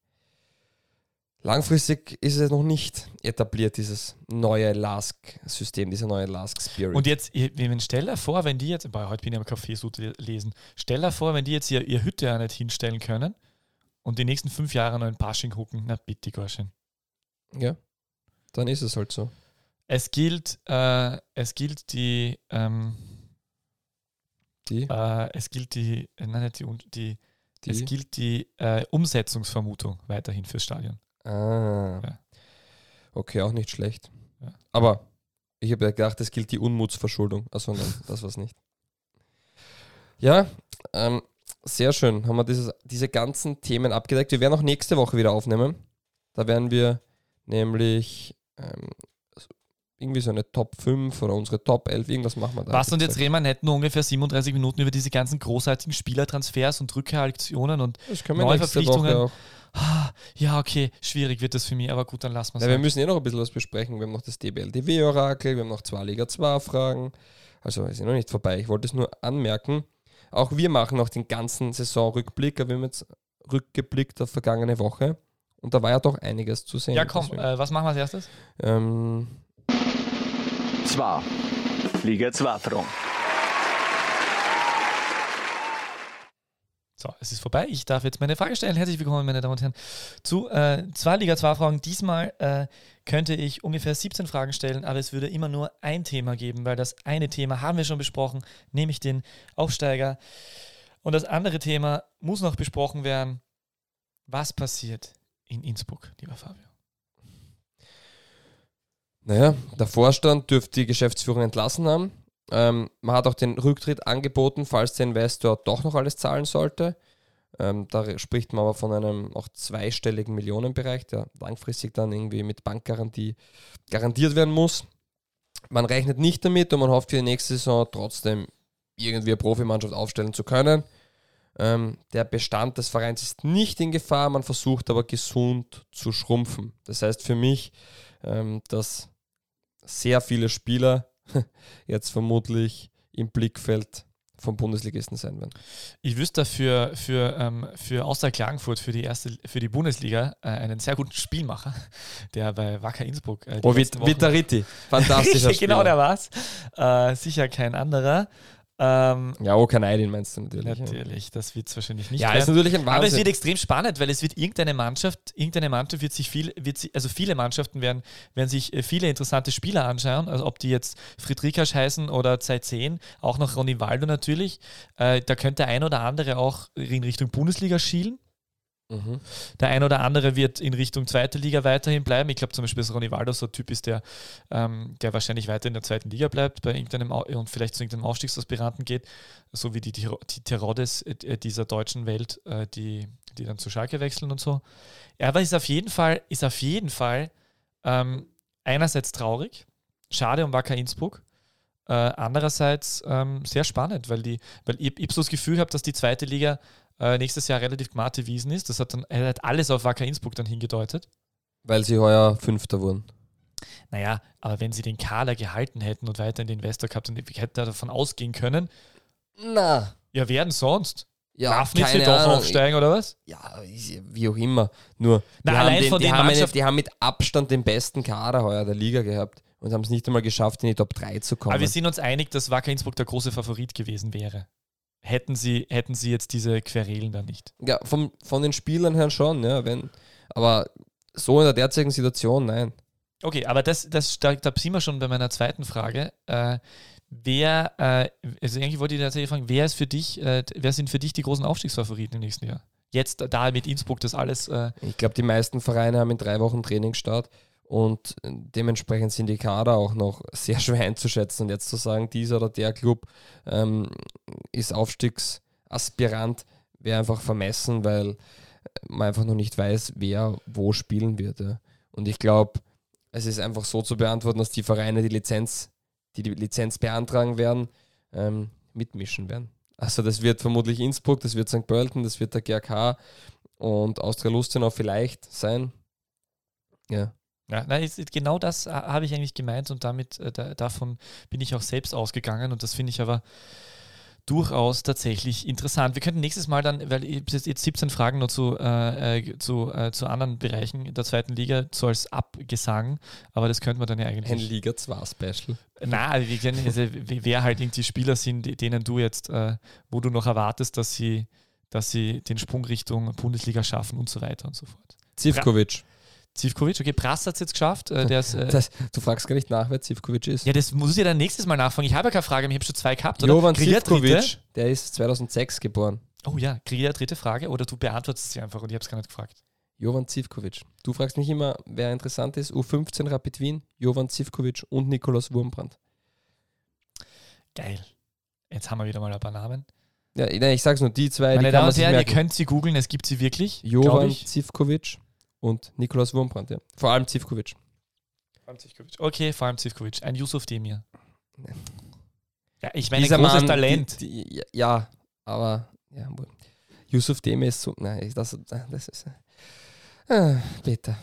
langfristig ist es noch nicht etabliert, dieses neue Lask-System, dieser neue Lask-Spirit. Und jetzt, stell dir vor, wenn die jetzt, boah, heute bin ich am Café so lesen, stell dir vor, wenn die jetzt ihr, ihr Hütte ja nicht hinstellen können und die nächsten fünf Jahre noch in Pasching hucken, na bitte, Gorschen. ja, dann ist es halt so. Es gilt, äh, es gilt die, ähm, Die, äh, es gilt die, äh, nein, nicht die, die, die, es gilt die äh, Umsetzungsvermutung weiterhin fürs Stadion. ah, Ja. okay, auch nicht schlecht. Ja. Aber ich habe ja gedacht, es gilt die Unmutsverschuldung. Also nein, das war es nicht. Ja, ähm, sehr schön. Haben wir dieses, diese ganzen Themen abgedeckt. Wir werden auch nächste Woche wieder aufnehmen. Da werden wir nämlich ähm, irgendwie so eine Top 5 oder unsere Top 11, irgendwas machen wir da. Was und jetzt reden wir nicht nur ungefähr 37 Minuten über diese ganzen großartigen Spielertransfers und Rückkehraktionen und ja- Das können wir neue nächste Verpflichtungen. Woche auch. ah, ja, okay, schwierig wird das für mich, aber gut, dann lassen wir es. Ja, wir müssen eh noch ein bisschen was besprechen. Wir haben noch das DBLDW-Orakel, wir haben noch zwei Liga 2-Fragen. Also ist noch nicht vorbei. Ich wollte es nur anmerken. Auch wir machen noch den ganzen Saisonrückblick, aber wir haben jetzt rückgeblickt auf vergangene Woche. Und da war ja doch einiges zu sehen. ja, komm, äh, was machen wir als erstes? ähm, Zwar. Liga 2 Front. So, es ist vorbei. Ich darf jetzt meine Frage stellen. Herzlich willkommen, meine Damen und Herren, zu äh, zwei Liga 2 Fragen. Diesmal äh, könnte ich ungefähr 17 Fragen stellen, aber es würde immer nur ein Thema geben, weil das eine Thema haben wir schon besprochen, nämlich den Aufsteiger. Und das andere Thema muss noch besprochen werden. Was passiert in Innsbruck, lieber Fabio? Naja, der Vorstand dürfte die Geschäftsführung entlassen haben. Ähm, man hat auch den Rücktritt angeboten, falls der Investor doch noch alles zahlen sollte. Ähm, da spricht man aber von einem auch zweistelligen Millionenbereich, der langfristig dann irgendwie mit Bankgarantie garantiert werden muss. Man rechnet nicht damit und man hofft für die nächste Saison trotzdem irgendwie eine Profimannschaft aufstellen zu können. Ähm, der Bestand des Vereins ist nicht in Gefahr, man versucht aber gesund zu schrumpfen. Das heißt für mich, ähm, dass sehr viele Spieler jetzt vermutlich im Blickfeld vom Bundesligisten sein werden. Ich wüsste für, für, ähm, für Außer Klagenfurt, für die erste, für die Bundesliga, äh, einen sehr guten Spielmacher, der bei Wacker Innsbruck. Äh, oh, Vitaritti, fantastischer Spieler. genau, der war's. Äh, sicher kein anderer. Ähm, ja, oh, Okanidin meinst du natürlich. Natürlich, ja. das wird es wahrscheinlich nicht. Ja, werden. ist natürlich ein Wahnsinn. Aber es wird extrem spannend, weil es wird irgendeine Mannschaft, irgendeine Mannschaft wird sich viel, wird sich, also viele Mannschaften werden, werden sich äh, viele interessante Spieler anschauen, also ob die jetzt Friedrichas heißen oder Zeit 10, auch noch Ronny Waldo natürlich. Äh, da könnte ein oder andere auch in Richtung Bundesliga schielen. Mhm. Der ein oder andere wird in Richtung zweite Liga weiterhin bleiben. Ich glaube zum Beispiel, dass Ronny Waldo so ein Typ ist, der, ähm, der wahrscheinlich weiter in der zweiten Liga bleibt bei irgendeinem und vielleicht zu irgendeinem Aufstiegsaspiranten geht, so wie die, die, die Teroddes äh, dieser deutschen Welt, äh, die, die dann zu Schalke wechseln und so. Er ist auf jeden Fall, ist auf jeden Fall ähm, einerseits traurig, schade um Wacker Innsbruck, äh, andererseits ähm, sehr spannend, weil, die, weil ich, ich so das Gefühl habe, dass die zweite Liga äh, nächstes Jahr relativ Gmate Wiesen ist. Das hat dann hat alles auf Wacker Innsbruck dann hingedeutet. Weil sie heuer Fünfter wurden. Naja, aber wenn sie den Kader gehalten hätten und weiter in den Investor gehabt, dann hätte er davon ausgehen können. Na. Ja, werden sonst? Ja, Darf nicht sie doch aufsteigen, oder was? Ja, wie auch immer. Nur, Na, die, allein haben den, die, haben eine, die haben mit Abstand den besten Kader heuer der Liga gehabt und haben es nicht einmal geschafft, in die Top 3 zu kommen. Aber wir sind uns einig, dass Wacker Innsbruck der große Favorit gewesen wäre hätten sie, hätten sie jetzt diese Querelen da nicht. Ja, vom, von den Spielern her schon, ja, wenn, aber so in der derzeitigen Situation, nein. Okay, aber das, das, da, da sind wir schon bei meiner zweiten Frage. Äh, wer, äh, also eigentlich wollte ich tatsächlich fragen, wer ist für dich, äh, wer sind für dich die großen Aufstiegsfavoriten im nächsten Jahr? Jetzt da mit Innsbruck das alles. Äh ich glaube, die meisten Vereine haben in drei Wochen Trainingsstart und dementsprechend sind die Kader auch noch sehr schwer einzuschätzen. Und jetzt zu sagen, dieser oder der Club ähm, ist Aufstiegsaspirant, wäre einfach vermessen, weil man einfach noch nicht weiß, wer wo spielen wird. Ja. Und ich glaube, es ist einfach so zu beantworten, dass die Vereine die Lizenz, die die Lizenz beantragen werden, ähm, mitmischen werden. Also das wird vermutlich Innsbruck, das wird St. Pölten, das wird der GRK und Austria Lustenau vielleicht sein. Ja. Ja, nein, genau das äh, habe ich eigentlich gemeint und damit äh, da, davon bin ich auch selbst ausgegangen und das finde ich aber durchaus tatsächlich interessant. Wir könnten nächstes Mal dann, weil jetzt, jetzt 17 Fragen noch zu, äh, äh, zu, äh, zu anderen Bereichen der zweiten Liga, so als Abgesang, aber das könnte man dann ja eigentlich. Ein Liga 2 Special. Nein, wir kennen, also, wer halt irgendwie Spieler sind, denen du jetzt, äh, wo du noch erwartest, dass sie, dass sie den Sprung Richtung Bundesliga schaffen und so weiter und so fort. Zivkovic. Zivkovic, okay, Prass hat es jetzt geschafft. Äh, ist, äh, das, du fragst gar nicht nach, wer Zivkovic ist. Ja, das muss ich dann nächstes Mal nachfragen. Ich habe ja keine Frage, ich habe schon zwei gehabt. Oder? Jovan Zivkovic, der ist 2006 geboren. Oh ja, kriege ich eine dritte Frage oder du beantwortest sie einfach und ich habe es gar nicht gefragt. Jovan Zivkovic. Du fragst mich immer, wer interessant ist. U15 Rapid Wien, Jovan Zivkovic und Nikolaus Wurmbrand. Geil. Jetzt haben wir wieder mal ein paar Namen. Ja, ich sag's nur, die zwei. Meine Damen und Herren, ihr könnt sie googeln, es gibt sie wirklich. Jovan Zivkovic und Nikolaus Wurmbrand, ja. Vor allem Zivkovic. Vor allem Zivkovic. Okay, vor allem Zivkovic. Ein Yusuf Demir. Ja, ich meine, Dieser großes Mann, Talent. Die, die, ja, aber ja, Yusuf Demir ist so. Nein, das, das ist. Ah, bitte.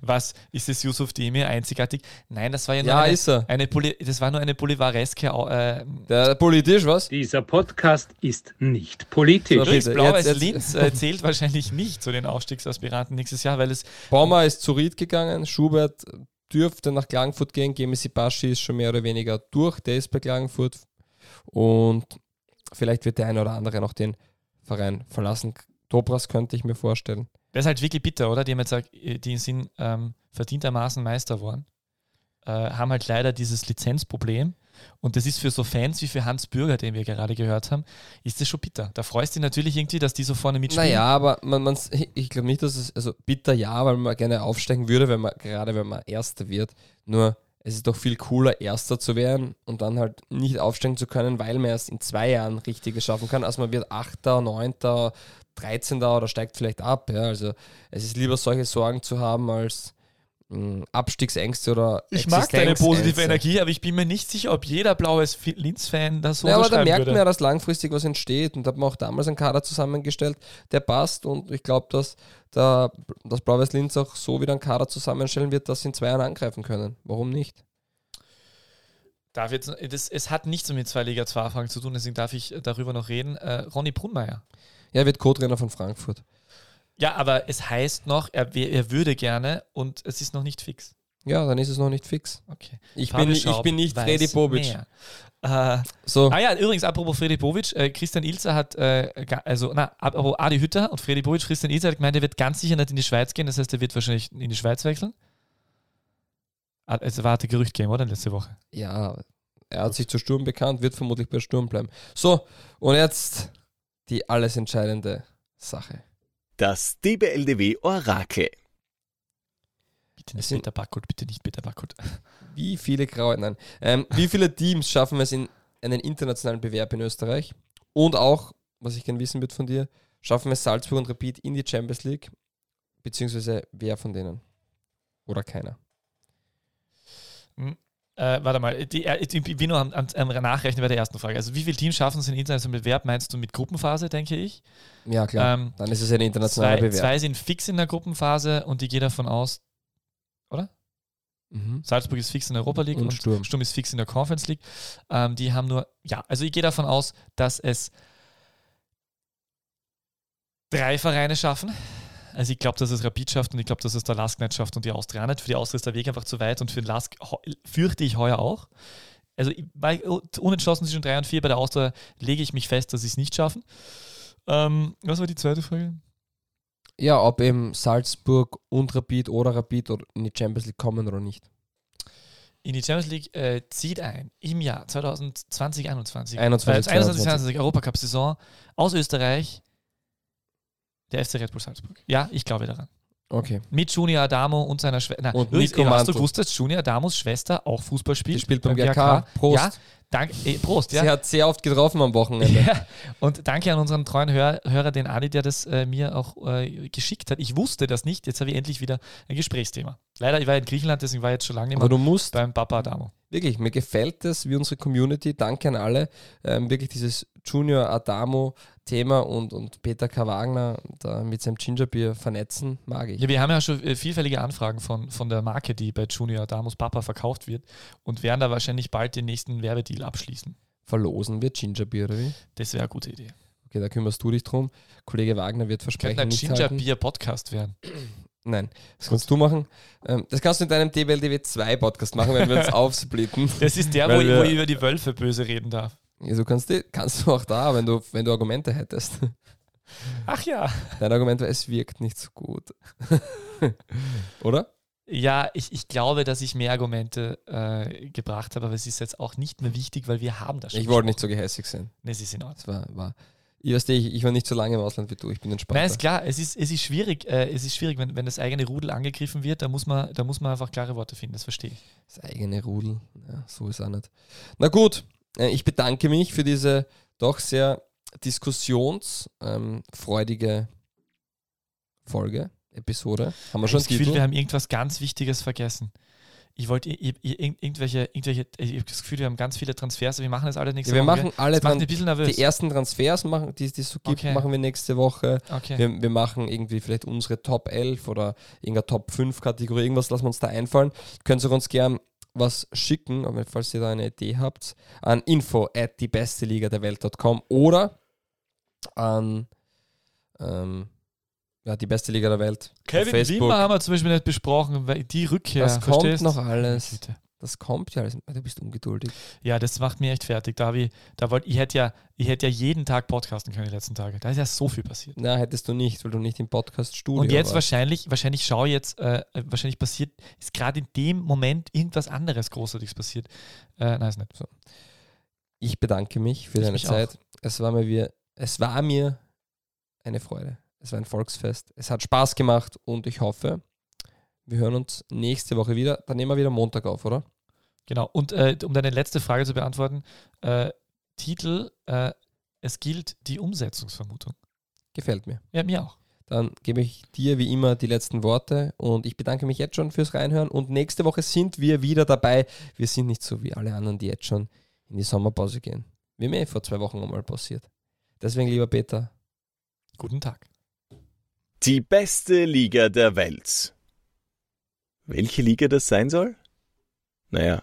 Was ist es Yusuf Demir einzigartig? Nein, das war ja nur ja, eine, ist er. eine Poli das war nur eine bolivareske. Äh, Der, politisch, was? Dieser Podcast ist nicht politisch. So, Übrigens, Blau-Weiß Linz äh, zählt wahrscheinlich nicht zu den Aufstiegsaspiranten nächstes Jahr, weil es. Baumer ist zu Ried gegangen, Schubert dürfte nach Klagenfurt gehen, Gemesi Baschi ist schon mehr oder weniger durch, der ist bei Klagenfurt. Und vielleicht wird der eine oder andere noch den Verein verlassen. Dobras könnte ich mir vorstellen. Das ist halt wirklich bitter, oder? Die haben jetzt gesagt, die sind ähm, verdientermaßen Meister geworden, äh, haben halt leider dieses Lizenzproblem. Und das ist für so Fans wie für Hans Bürger, den wir gerade gehört haben, ist das schon bitter. Da freust du dich natürlich irgendwie, dass die so vorne mitspielen. Naja, aber man, man, ich glaube nicht, dass es, also bitter ja, weil man gerne aufsteigen würde, wenn man, gerade wenn man Erster wird. Nur es ist doch viel cooler, Erster zu werden und dann halt nicht aufsteigen zu können, weil man erst in zwei Jahren richtig schaffen kann. Also man wird Achter, Neunter, 13. oder steigt vielleicht ab. Ja. Also es ist lieber solche Sorgen zu haben als Abstiegsängste oder Ich mag deine positive Energie, aber ich bin mir nicht sicher, ob jeder blaues Linz-Fan das so Ja, aber da merkt würde. man ja, dass langfristig was entsteht und da hat man auch damals einen Kader zusammengestellt, der passt und ich glaube, dass der, das Blau-Weiß Linz auch so wieder einen Kader zusammenstellen wird, dass sie in zwei Jahren angreifen können. Warum nicht? Darf jetzt, das, es hat nichts mit zwei Liga 2 Fragen zu tun, deswegen darf ich darüber noch reden. Äh, Ronny Brunmeier. Ja, er wird Co-Trainer von Frankfurt. Ja, aber es heißt noch, er, er würde gerne und es ist noch nicht fix. Ja, dann ist es noch nicht fix. Okay. Ich, bin, ich bin nicht Freddy Bobic. Äh, so. Ah ja, übrigens, apropos Freddy Bobic, äh, Christian Ilzer hat, äh, also, na, apropos Adi Hütter und Freddy Bobic, Christian Ilzer hat gemeint, er wird ganz sicher nicht in die Schweiz gehen, das heißt, er wird wahrscheinlich in die Schweiz wechseln. Ah, es war ein Gerücht gegeben, oder? Letzte Woche. Ja, er hat sich zu Sturm bekannt, wird vermutlich bei Sturm bleiben. So, und jetzt die alles entscheidende Sache. Das DBLDW Orakel. Bitte nicht Peter Backholt, bitte nicht Peter Backholt. Wie viele graue, nein. Ähm, wie viele Teams schaffen es in einen internationalen Bewerb in Österreich? Und auch, was ich gerne wissen würde von dir, schaffen es Salzburg und Rapid in die Champions League? Beziehungsweise wer von denen? Oder keiner? Äh, warte mal, die, äh, ich bin nur am, am, am, Nachrechnen bei der ersten Frage. Also, wie viele Teams schaffen es in internationalen Bewerb? Meinst du mit Gruppenphase, denke ich? Ja, klar. Ähm, Dann ist es ein internationaler zwei, Bewerb. Zwei sind fix in der Gruppenphase und die geht davon aus, oder? Mhm. Salzburg ist fix in der Europa League und, und Sturm. Sturm. ist fix in der Conference League. Ähm, die haben nur, ja, also ich gehe davon aus, dass es drei Vereine schaffen. Also ich glaube, dass es Rapid schafft und ich glaube, dass es der Lask nicht schafft und die Austria nicht. Für die Austria ist der Weg einfach zu weit und für den Lask fürchte ich heuer auch. Also bei, unentschlossen zwischen 3 und 4 bei der Austria lege ich mich fest, dass sie es nicht schaffen. Ähm, was war die zweite Frage? Ja, ob eben Salzburg und Rapid oder Rapid in die Champions League kommen oder nicht. In die Champions League äh, zieht ein im Jahr 2020, 2021. 21, äh, 21, 22, Europacup-Saison aus Österreich der FC Red Bull Salzburg. Ja, ich glaube daran. Okay. Mit Junior Adamo und seiner Schwester. Und Nico Hast du gewusst, dass Junior Adamos Schwester auch Fußball spielt? Die spielt beim GK. Prost. Ja, danke, eh, Prost. Ja. Sie hat sehr oft getroffen am Wochenende. Ja. Und danke an unseren treuen Hör Hörer, den Ali, der das äh, mir auch äh, geschickt hat. Ich wusste das nicht. Jetzt habe ich endlich wieder ein Gesprächsthema. Leider, ich war in Griechenland, deswegen war ich jetzt schon lange nicht mehr Aber du musst beim Papa Adamo. Wirklich, mir gefällt es, wie unsere Community. Danke an alle. Ähm, wirklich dieses Junior Adamo Thema und, und Peter K. Wagner da mit seinem Gingerbier vernetzen, mag ich. Ja, wir haben ja schon äh, vielfältige Anfragen von, von der Marke, die bei Junior Adamos Papa verkauft wird und werden da wahrscheinlich bald den nächsten Werbedeal abschließen. Verlosen wir Gingerbier oder wie? Das wäre eine gute Idee. Okay, da kümmerst du dich drum. Kollege Wagner wird versprechen, Könnte ein Gingerbier-Podcast werden. Nein, das kannst du machen. Ähm, das kannst du in deinem DBLDW 2 Podcast machen, wenn wir uns aufsplitten. Das ist der, wo ich, wo ich, über die Wölfe böse reden darf. Ja, du kannst, kannst du auch da, wenn du, wenn du Argumente hättest. Ach ja. Dein Argument war, es wirkt nicht so gut. Oder? Ja, ich, ich glaube, dass ich mehr Argumente äh, gebracht habe, aber es ist jetzt auch nicht mehr wichtig, weil wir haben das schon. Ich wollte nicht so gehässig sein. Nee, es ist in Ordnung. War, war, ich, weiß nicht, ich war nicht so lange im Ausland wie du, ich bin entspannt. Nein, ist klar, es ist, es ist schwierig, äh, es ist schwierig wenn, wenn das eigene Rudel angegriffen wird, da muss, man, da muss man einfach klare Worte finden, das verstehe ich. Das eigene Rudel, ja, so ist auch nicht. Na gut, ich bedanke mich für diese doch sehr diskussionsfreudige ähm, Folge, Episode. Haben wir schon das Gefühl, wir haben irgendwas ganz Wichtiges vergessen. Ich wollte irgendwelche, irgendwelche, ich habe das Gefühl, wir haben ganz viele Transfers, wir machen das alle nächste ja, wir Woche. Machen alle das macht ein bisschen nervös. Die ersten Transfers, machen, die, die es so gibt, okay. machen wir nächste Woche. Okay. Wir, wir, machen irgendwie vielleicht unsere Top 11 oder irgendeine Top 5 Kategorie, irgendwas lassen wir uns da einfallen. Könnt ihr uns gern was schicken, falls ihr da eine Idee habt, an info at die beste Liga der Welt.com oder an ähm, ja, die beste Liga der Welt. Kevin Wimmer haben wir zum Beispiel nicht besprochen, weil die Rückkehr. Das kommt noch alles. Das kommt ja alles. Du bist ungeduldig. Ja, das macht mir echt fertig. Da, ich, da wollt, ich hätte ja, ich hätte ja jeden Tag podcasten können die letzten Tage. Da ist ja so viel passiert. Na, hättest du nicht, weil du nicht im Podcast-Studio Und jetzt warst. wahrscheinlich, wahrscheinlich schau jetzt, äh, wahrscheinlich passiert, ist gerade in dem Moment irgendwas anderes Großartiges passiert. Äh, nein, ist nicht. So. Ich bedanke mich für Ich deine mich Zeit. Es war, mir, wie- es war mir eine Freude. Es war ein Volksfest. Es hat Spaß gemacht und ich hoffe, wir hören uns nächste Woche wieder. Dann nehmen wir wieder Montag auf, oder? Genau. Und äh, um deine letzte Frage zu beantworten, äh, Titel, äh, es gilt die Umsetzungsvermutung. Gefällt mir. Ja, mir auch. Dann gebe ich dir wie immer die letzten Worte und ich bedanke mich jetzt schon fürs Reinhören. Und nächste Woche sind wir wieder dabei. Wir sind nicht so wie alle anderen, die jetzt schon in die Sommerpause gehen. Wie mir vor zwei Wochen einmal passiert. Deswegen, lieber Peter, Guten Tag. Die beste Liga der Welt. Welche Liga das sein soll? Naja,